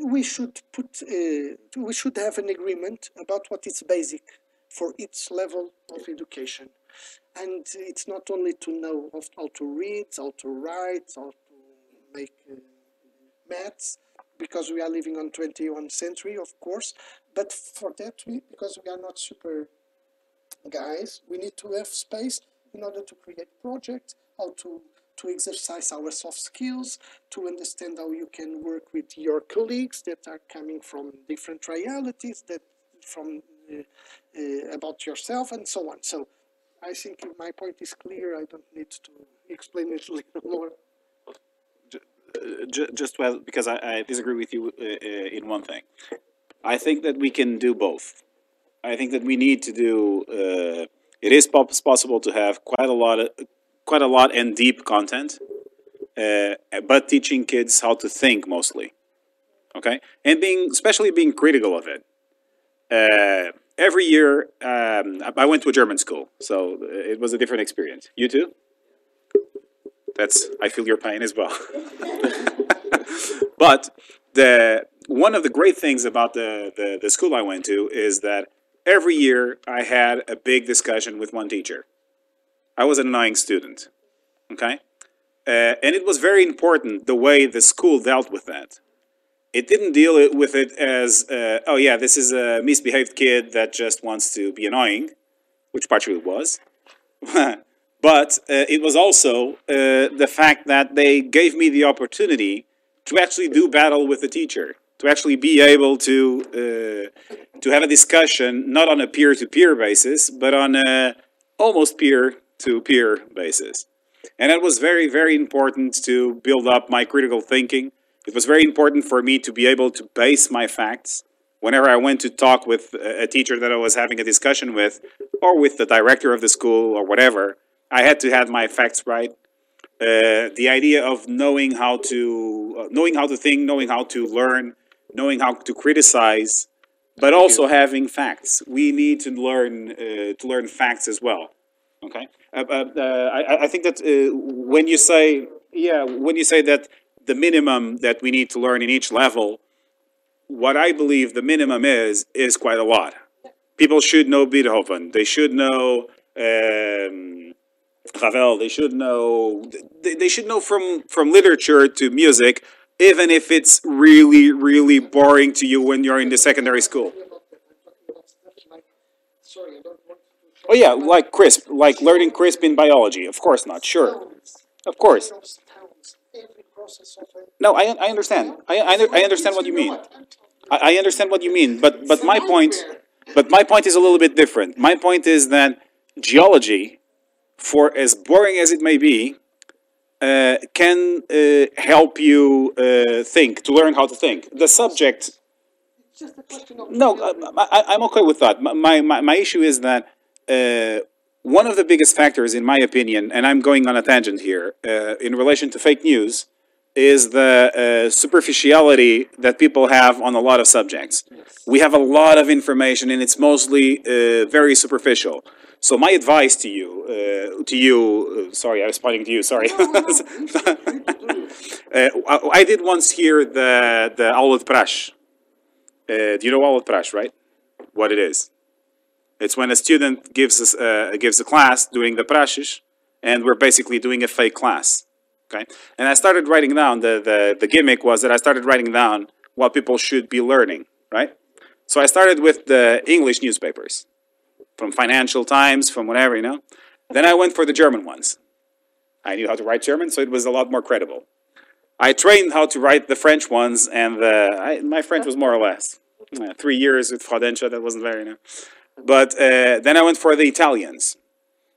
we should put uh, we should have an agreement about what is basic for each level of education and it's not only to know how to read how to write how to make uh, maths because we are living on 21st century of course but for that we because we are not super guys we need to have space in order to create projects how to to exercise our soft skills to understand how you can work with your colleagues that are coming from different realities that from uh, uh, about yourself and so on. So i think my point is clear i don't need to explain it a little more Uh, just because I, I disagree with you uh, uh, in one thing. I think that we can do both. I think that we need to do. Uh, it is possible to have quite a lot of, quite a lot and deep content, uh, but teaching kids how to think mostly. Okay, and being especially being critical of it. Every year, um, I I went to a German school, so it was a different experience. You too? That's I feel your pain as well. but the one of the great things about the, the the school I went to is that every year I had a big discussion with one teacher. I was an annoying student, okay, uh, and it was very important the way the school dealt with that. It didn't deal with it as, uh, oh yeah, this is a misbehaved kid that just wants to be annoying, which partially was. but uh, it was also uh, the fact that they gave me the opportunity to actually do battle with the teacher, to actually be able to uh, to have a discussion not on a peer-to-peer basis, but on a almost peer-to-peer basis. And that was very, very important to build up my critical thinking. It was very important for me to be able to base my facts whenever I went to talk with a teacher that I was having a discussion with, or with the director of the school, or whatever. I had to have my facts right. Uh, the idea of knowing how to uh, knowing how to think, knowing how to learn, knowing how to criticize, but also having facts. We need to learn uh, to learn facts as well. Okay, uh, uh, uh, I, I- I think that uh, when you say yeah, when you say that the minimum that we need to learn in each level, what I believe the minimum is is quite a lot. People should know Beethoven. They should know um, Ravel. They should know. They, they should know from from literature to music, even if it's really really boring to you when you're in the secondary school. Oh yeah, like CRISP, like learning CRISP in biology. Of course not. Sure, of course. Process of No, I I understand. I I, I understand what you mean. I, I understand what you mean, but but my point, but my point is a little bit different. My point is that geology, for as boring as it may be, uh, can uh, help you uh, think to learn how to think. The subject no, I, I, I'm okay with that. My, my, my issue is that uh, one of the biggest factors, in my opinion, and I'm going on a tangent here, uh, in relation to fake news, is the uh, superficiality that people have on a lot of subjects. We have a lot of information, and it's mostly uh, very superficial. So my advice to you, uh, to you, uh, sorry, I was pointing to you. Sorry. uh, I, I did once hear the the aula de praxe. Uh, do you know aula de praxe, right? What it is? It's when a student gives us uh, gives a class doing the praxes, and we're basically doing a fake class. Okay, and I started writing down the, the the gimmick was that I started writing down what people should be learning. Right, so I started with the English newspapers, from Financial Times, from whatever you know. Then I went for the German ones. I knew how to write German, so it was a lot more credible. I trained how to write the French ones, and the, I, my French was more or less. three years with Frodentia. That wasn't very enough. But uh, then I went for the Italians.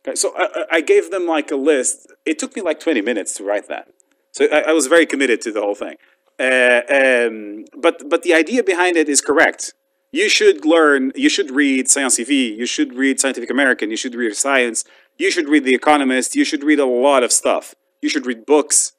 Okay, so I, I- gave them like a list. It took me like 20 minutes to write that. So I, I was very committed to the whole thing. Uh, um, but but the idea behind it is correct. You should learn. You should read Science TV. You should read Scientific American. You should read Science. You should read The Economist. You should read a lot of stuff. You should read books.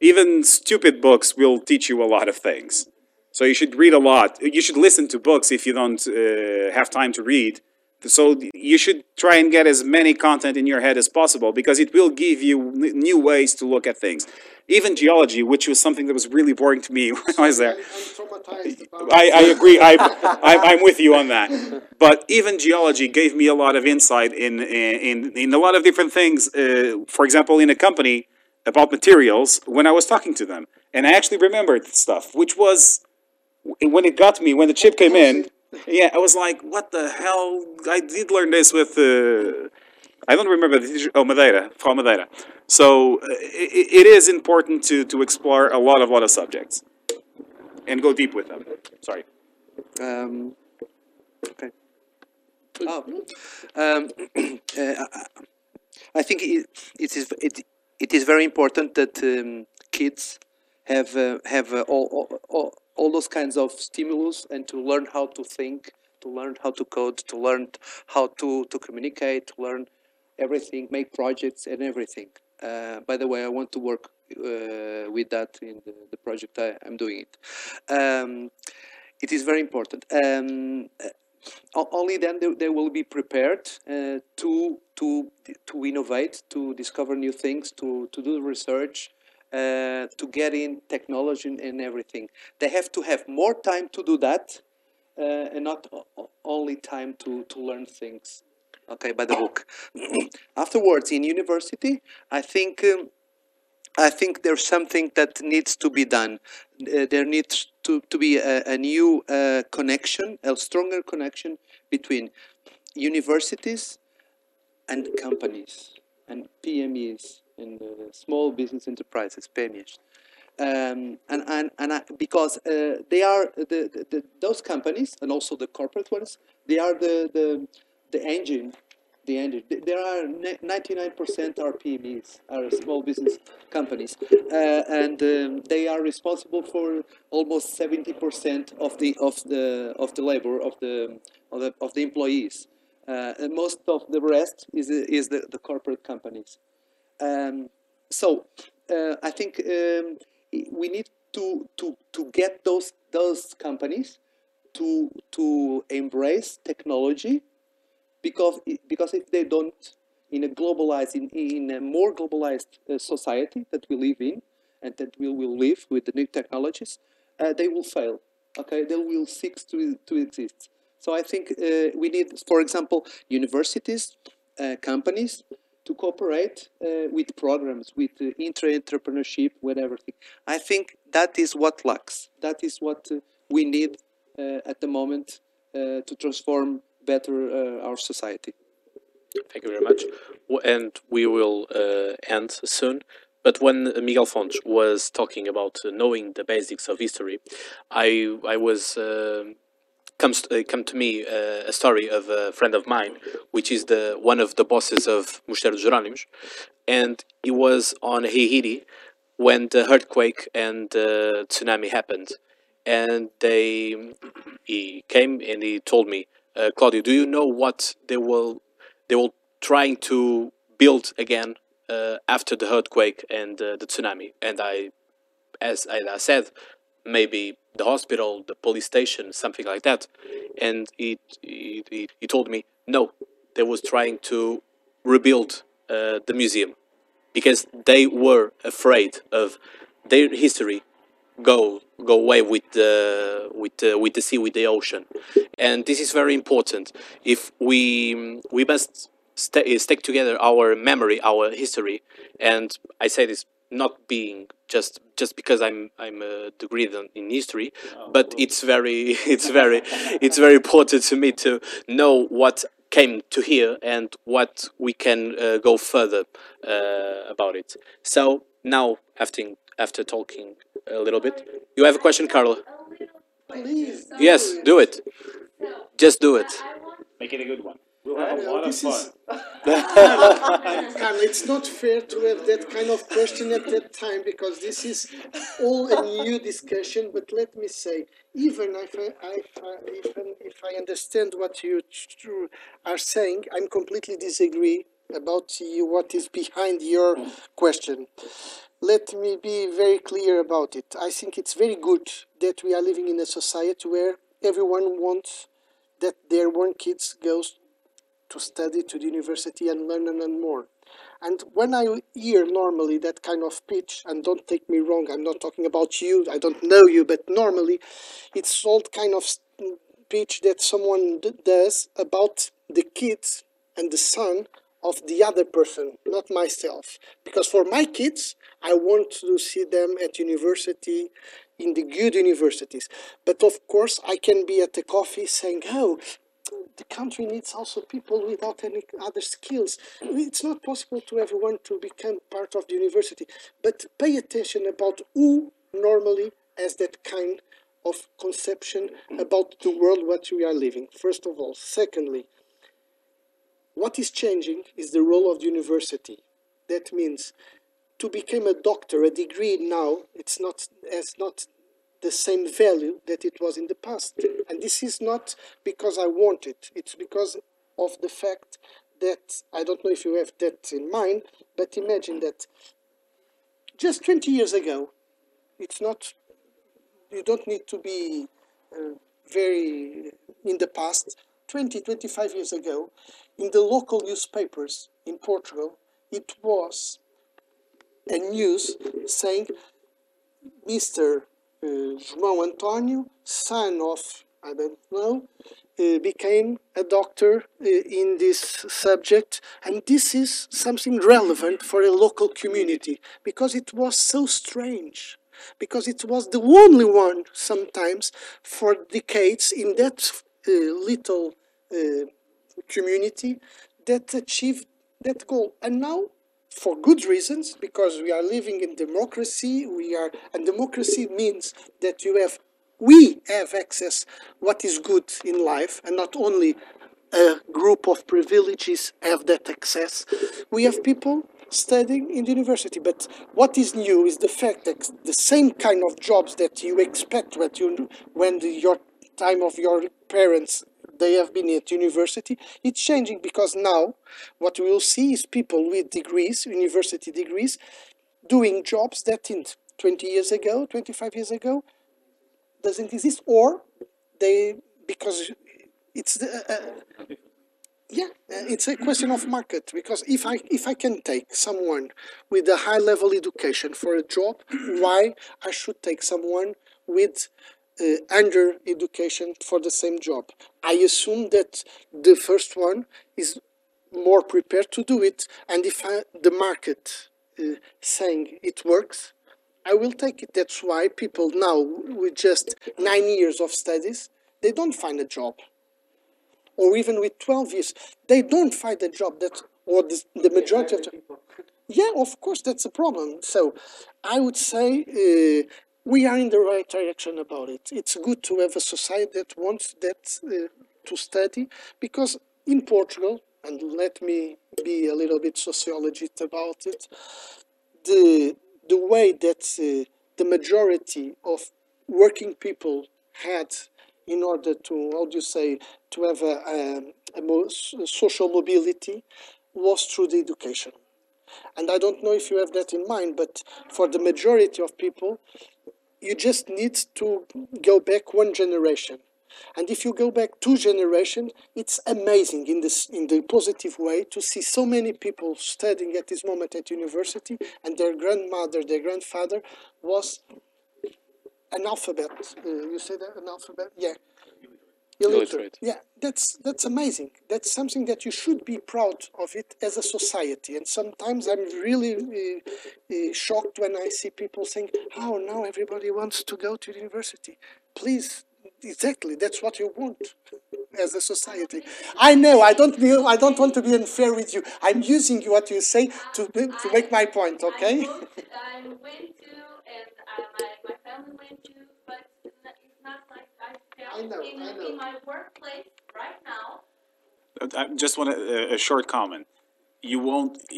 Even stupid books will teach you a lot of things. So you should read a lot. You should listen to books if you don't uh, have time to read. So you should try and get as many content in your head as possible because it will give you new ways to look at things. Even geology, which was something that was really boring to me when I was there. I, I agree. I, I, I'm with you on that. But even geology gave me a lot of insight in in, in a lot of different things. Uh, for example, in a company about materials, when I was talking to them, and I actually remembered stuff, which was when it got me when the chip came in. Yeah, I was like, "What the hell?" I did learn this with. Uh, I don't remember the teacher. Oh, Madeira, from Madeira. So uh, it, it is important to to explore a lot of lot of subjects and go deep with them. Sorry. Um, okay. Oh, um, uh, I think it, it is it, it is very important that um, kids have uh, have uh, all, all, all all those kinds of stimulus and to learn how to think, to learn how to code, to learn how to, to communicate, to learn everything, make projects and everything. Uh, by the way, I want to work uh, with that in the, the project I, I'm doing it. Um, it is very important. Um, uh, only then they, they will be prepared uh, to to to innovate, to discover new things, to to do research, uh, to get in technology and- everything. They have to have more time to do that, uh, and not only time to to learn things. Okay, by the book. Afterwards, in university, I think. Um, I think there's something that needs to be done. Uh, there needs to, to be a, a new uh, connection, a stronger connection between universities and companies and PMEs uh, small business enterprises, PMEs. Um, and and, and I, because uh, they are the, the, the those companies and also the corporate ones, they are the the, the engine the engine. There are ninety-nine percent are PMEs, are small business companies, uh, and um, they are responsible for almost seventy percent of the of the of the labor of the of the, of the employees. Uh, and most of the rest is is the, the corporate companies. Um, so uh, I think um, we need to to to get those those companies to to embrace technology because because if they don't in a globalized in, in a more globalized uh, society that we live in and that we will live with the new technologies uh, they will fail okay? They will cease to, to exist. So i think uh, we need for example universities uh, companies to cooperate uh, with programs with uh, intra-entrepreneurship everything i think that is what lacks that is what uh, we need uh, at the moment uh, to transform better uh, our society. Thank you very much. And we will end soon. But when Miguel Fontes was talking about knowing the basics of history, I I was comes uh, come to me uh, a story of a friend of mine, which is the one of the bosses of Mosteiro Jerónimos, and he was on Haiti when the earthquake and the tsunami happened, and they he came and he told me, uh, Claudio, do you know what they will they will trying to build again uh, after the earthquake and uh, the tsunami? And I, as I said, maybe the hospital, the police station, something like that. And he he, he, told me no, they was trying to rebuild uh, the museum because they were afraid of their history go go away with the with the, with the sea with the ocean and this is very important if we we must sta stick together our memory our history and i say this not being just just because i'm i'm a degree in, in history but it's very it's very it's very important to me to know what came to here and what we can uh, go further uh, about it so now after after talking a little bit you have a question carla Please. Yes, do it. Just do it. Make it a good one. We'll have a No, lot of this is- fun. Carl, it's not fair to have that kind of question at that time because this is all a new discussion. But let me say, even if I, if I, even if I understand what you are saying, I'm completely disagree about you, what is behind your question. Let me be very clear about it. I think it's very good that we are living in a society where everyone wants that their one kids goes to study to the university and learn and more. And when I hear normally that kind of pitch, and don't take me wrong, I'm not talking about you, I don't know you, but normally it's all kind of pitch that someone does about the kids and the son of the other person, not myself. Because for my kids, I want to see them at university, in the good universities. But of course, I can be at a coffee saying, oh, the country needs also people without any other skills. It's not possible to everyone to become part of the university, but pay attention about who normally has that kind of conception about the world what we are living. First of all, secondly, what is changing is the role of the university. That means to become a doctor, a degree now, it's not has not the same value that it was in the past. And this is not because I want it, it's because of the fact that I don't know if you have that in mind, but imagine that just 20 years ago, it's not, you don't need to be uh, very in the past. 20, 25 years ago, in the local newspapers in Portugal, it was a news saying Mr. Uh, João António, son of, I don't know, uh, became a doctor uh, in this subject. And this is something relevant for a local community because it was so strange. Because it was the only one sometimes for decades in that uh, little uh, community that achieved that goal. And now for good reasons because we are living in democracy we are and democracy means that you have we have access what is good in life and not only a group of privileges have that access. We have people studying in the university but what is new is the fact that the same kind of jobs that you expect when you when the, your time of your parents they have been at university. It's changing because now what we will see is people with degrees, university degrees, doing jobs that in 20 years ago, 25 years ago, doesn't exist, or they because it's the, uh, yeah, uh, it's a question of market because if I if I can take someone with a high level education for a job, why I should take someone with uh, under education for the same job? I assume that the first one is more prepared to do it, and if I, the market uh, saying it works, I will take it. That's why people now with just nine years of studies, they don't find a job or even with 12 years, they don't find a job that, or the, the majority of the, yeah, of course, that's a problem. So I would say uh, we are in the right direction about it. It's good to have a society that wants that uh, to study because in Portugal, and let me be a little bit sociologist about it, the, the way that uh, the majority of working people had in order to, how do you say, to have a, a, a social mobility was through the education. And I don't know if you have that in mind, but for the majority of people, you just need to go back one generation. And if you go back two generations, it's amazing in this in the positive way to see so many people studying at this moment at university, and their grandmother, their grandfather was an alphabet. Uh, you say that an alphabet? Yeah. Illiterate. Yeah, that's that's amazing. That's something that you should be proud of it as a society. And sometimes I'm really uh, uh, shocked when I see people saying, "Oh, now everybody wants to go to university." Please, exactly. That's what you want as a society. I know. I don't. Be, I don't want to be unfair with you. I'm using what you say to to make my point. Okay. I, went, I went to, and uh, my, my family went to, I know, in, I know. in my workplace right now, I just want a, a short comment. You won't. Uh,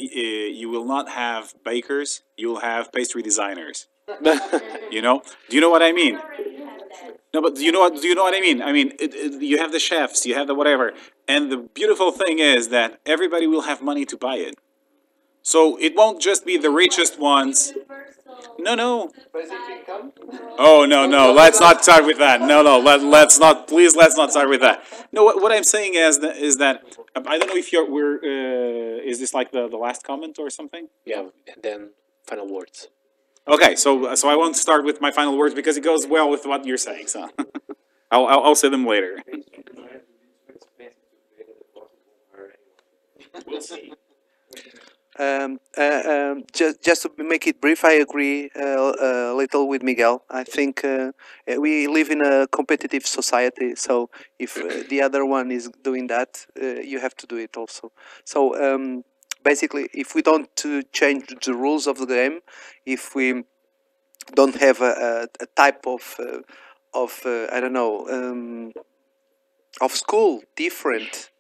you will not have bakers. You will have pastry designers. You know? Do you know what I mean? I already have that. No, but do you know what? Do you know what I mean? I mean, it, it, you have the chefs, you have the whatever, and the beautiful thing is that everybody will have money to buy it. So it won't just be the richest ones. No, no. Oh no, no. Let's not start with that. No, no. Let let's not. Please, let's not start with that. No. What, what I'm saying is that is that um, I don't know if you're. We're. Uh, is this like the the last comment or something? Yeah, and then final words. Okay, so so I won't start with my final words because it goes well with what you're saying. So I'll I'll, I'll say them later. We'll see. Um, uh, um, just, just to make it brief, I agree uh, a little with Miguel. I think uh, uh, we live in a competitive society, so if uh, the other one is doing that, uh, you have to do it also. So um, basically, if we don't uh, change the rules of the game, if we don't have a, a, a type of uh, of uh, I don't know um, of school different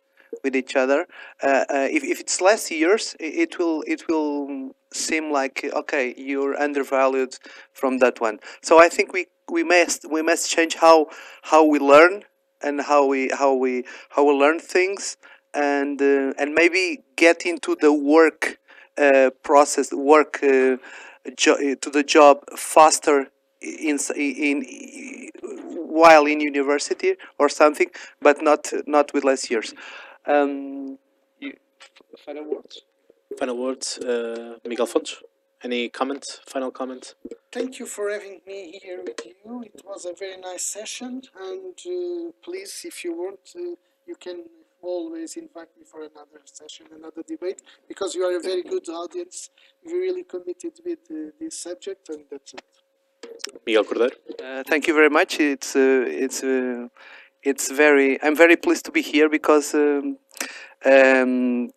with each other. Uh, uh, if, if it's less years, it will it will seem like okay you're undervalued from that one. So I think we we must we must change how how we learn and how we how we how we learn things and uh, and maybe get into the work uh, process work uh, jo- to the job faster in, in, in while in university or something but not not with less years um, you, final words Final words, uh, Miguel Fontes. Any comment? Final comment? Thank you for having me here with you. It was a very nice session, and uh, please, if you want, uh, you can always invite me for another session, another debate, because you are a very good audience. You're really committed with uh, this subject, and that's it. Miguel Cordeiro. Uh, thank you very much. It's uh, it's uh, it's very. I'm very pleased to be here because um, um,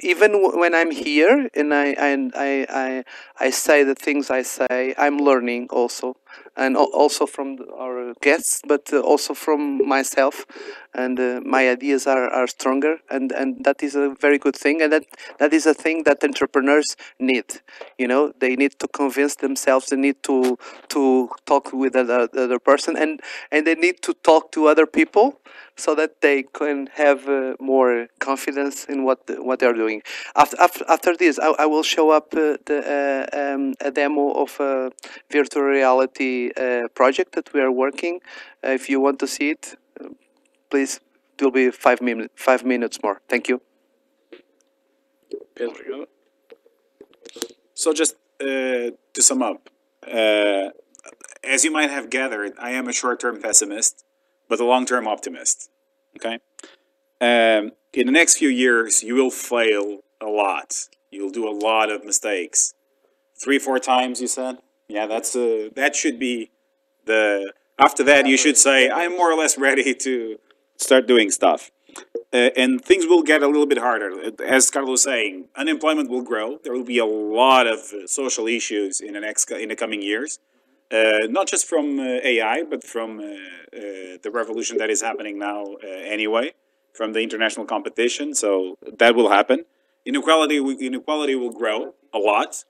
even when I'm here and I I, I I say the things I say, I'm learning also, and also from our guests, but uh, also from myself, and uh, my ideas are, are stronger, and, and that is a very good thing, and that that is a thing that entrepreneurs need. You know, they need to convince themselves, they need to to talk with other other person, and and they need to talk to other people so that they can have uh, more confidence in what the, what they're doing. After after, after this, I, I will show up uh, the uh, um, a demo of a virtual reality uh, project that we are working. Uh, if you want to see it, uh, please. It will be five minutes. Five minutes more. Thank you. So just to sum up, as you might have gathered, I am a short-term pessimist, but a long-term optimist. Okay. Um, in the next few years, you will fail a lot. You'll do a lot of mistakes. Three, four times, you said. Yeah, that's uh, that should be the. After that, you should say, "I'm more or less ready to start doing stuff." uh, and things will get a little bit harder. As Carlos was saying, unemployment will grow. There will be a lot of uh, social issues in the next in the coming years, uh, not just from uh, AI, but from uh, uh, the revolution that is happening now uh, anyway, from the international competition. So that will happen. Inequality inequality will grow a lot,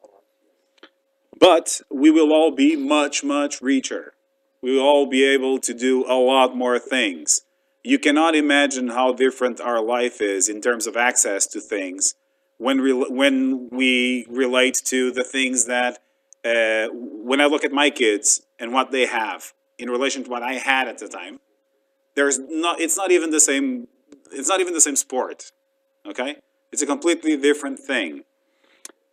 but we will all be much much richer. We will all be able to do a lot more things you cannot imagine how different our life is in terms of access to things when when we relate to the things that uh, when I look at my kids and what they have in relation to what I had at the time, there's not it's not even the same it's not even the same sport. Okay, it's a completely different thing.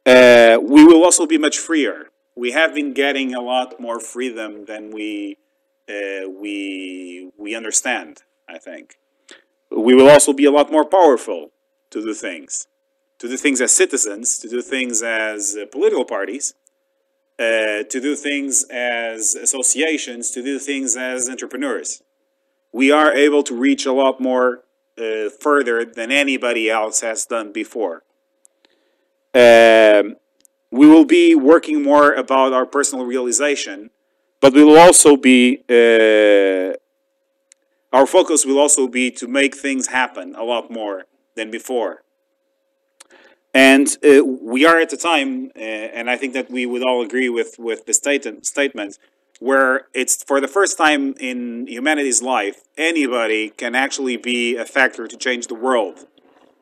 Uh, we will also be much freer. We have been getting a lot more freedom than we uh, we we understand. I think we will also be a lot more powerful to do things, to do things as citizens, to do things as uh, political parties, uh, to do things as associations, to do things as entrepreneurs. We are able to reach a lot more uh, further than anybody else has done before. Um, we will be working more about our personal realization, but we will also be uh, our focus will also be to make things happen a lot more than before. And uh, we are at a time, uh, and I think that we would all agree with, with the state, statement, where it's for the first time in humanity's life, anybody can actually be a factor to change the world.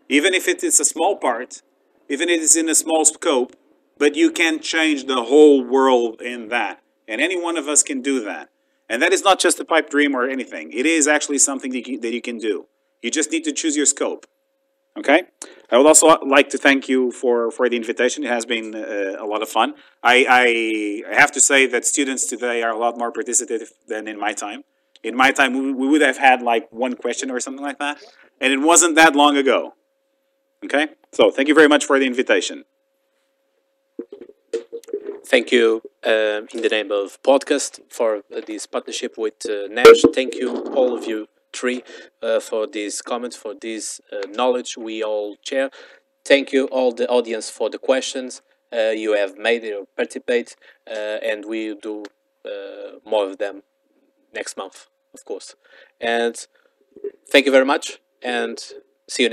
Even if it is a small part, even if it is in a small scope, but you can change the whole world in that. And any one of us can do that. And that is not just a pipe dream or anything. It is actually something that you, that you can do. You just need to choose your scope. Okay? I would also like to thank you for, for the invitation. It has been uh, a lot of fun. I, I, have to say that students today are a lot more participative than in my time. In my time, we, we would have had like one question or something like that. And it wasn't that long ago. Okay? So thank you very much for the invitation. Thank you um, in the name of podcast for uh, this partnership with uh, Nash. Thank you, all of you three, uh, for these comments, for this uh, knowledge we all share. Thank you, all the audience, for the questions uh, you have made or participate, uh, and we do more of them next month, of course. And thank you very much, and see you.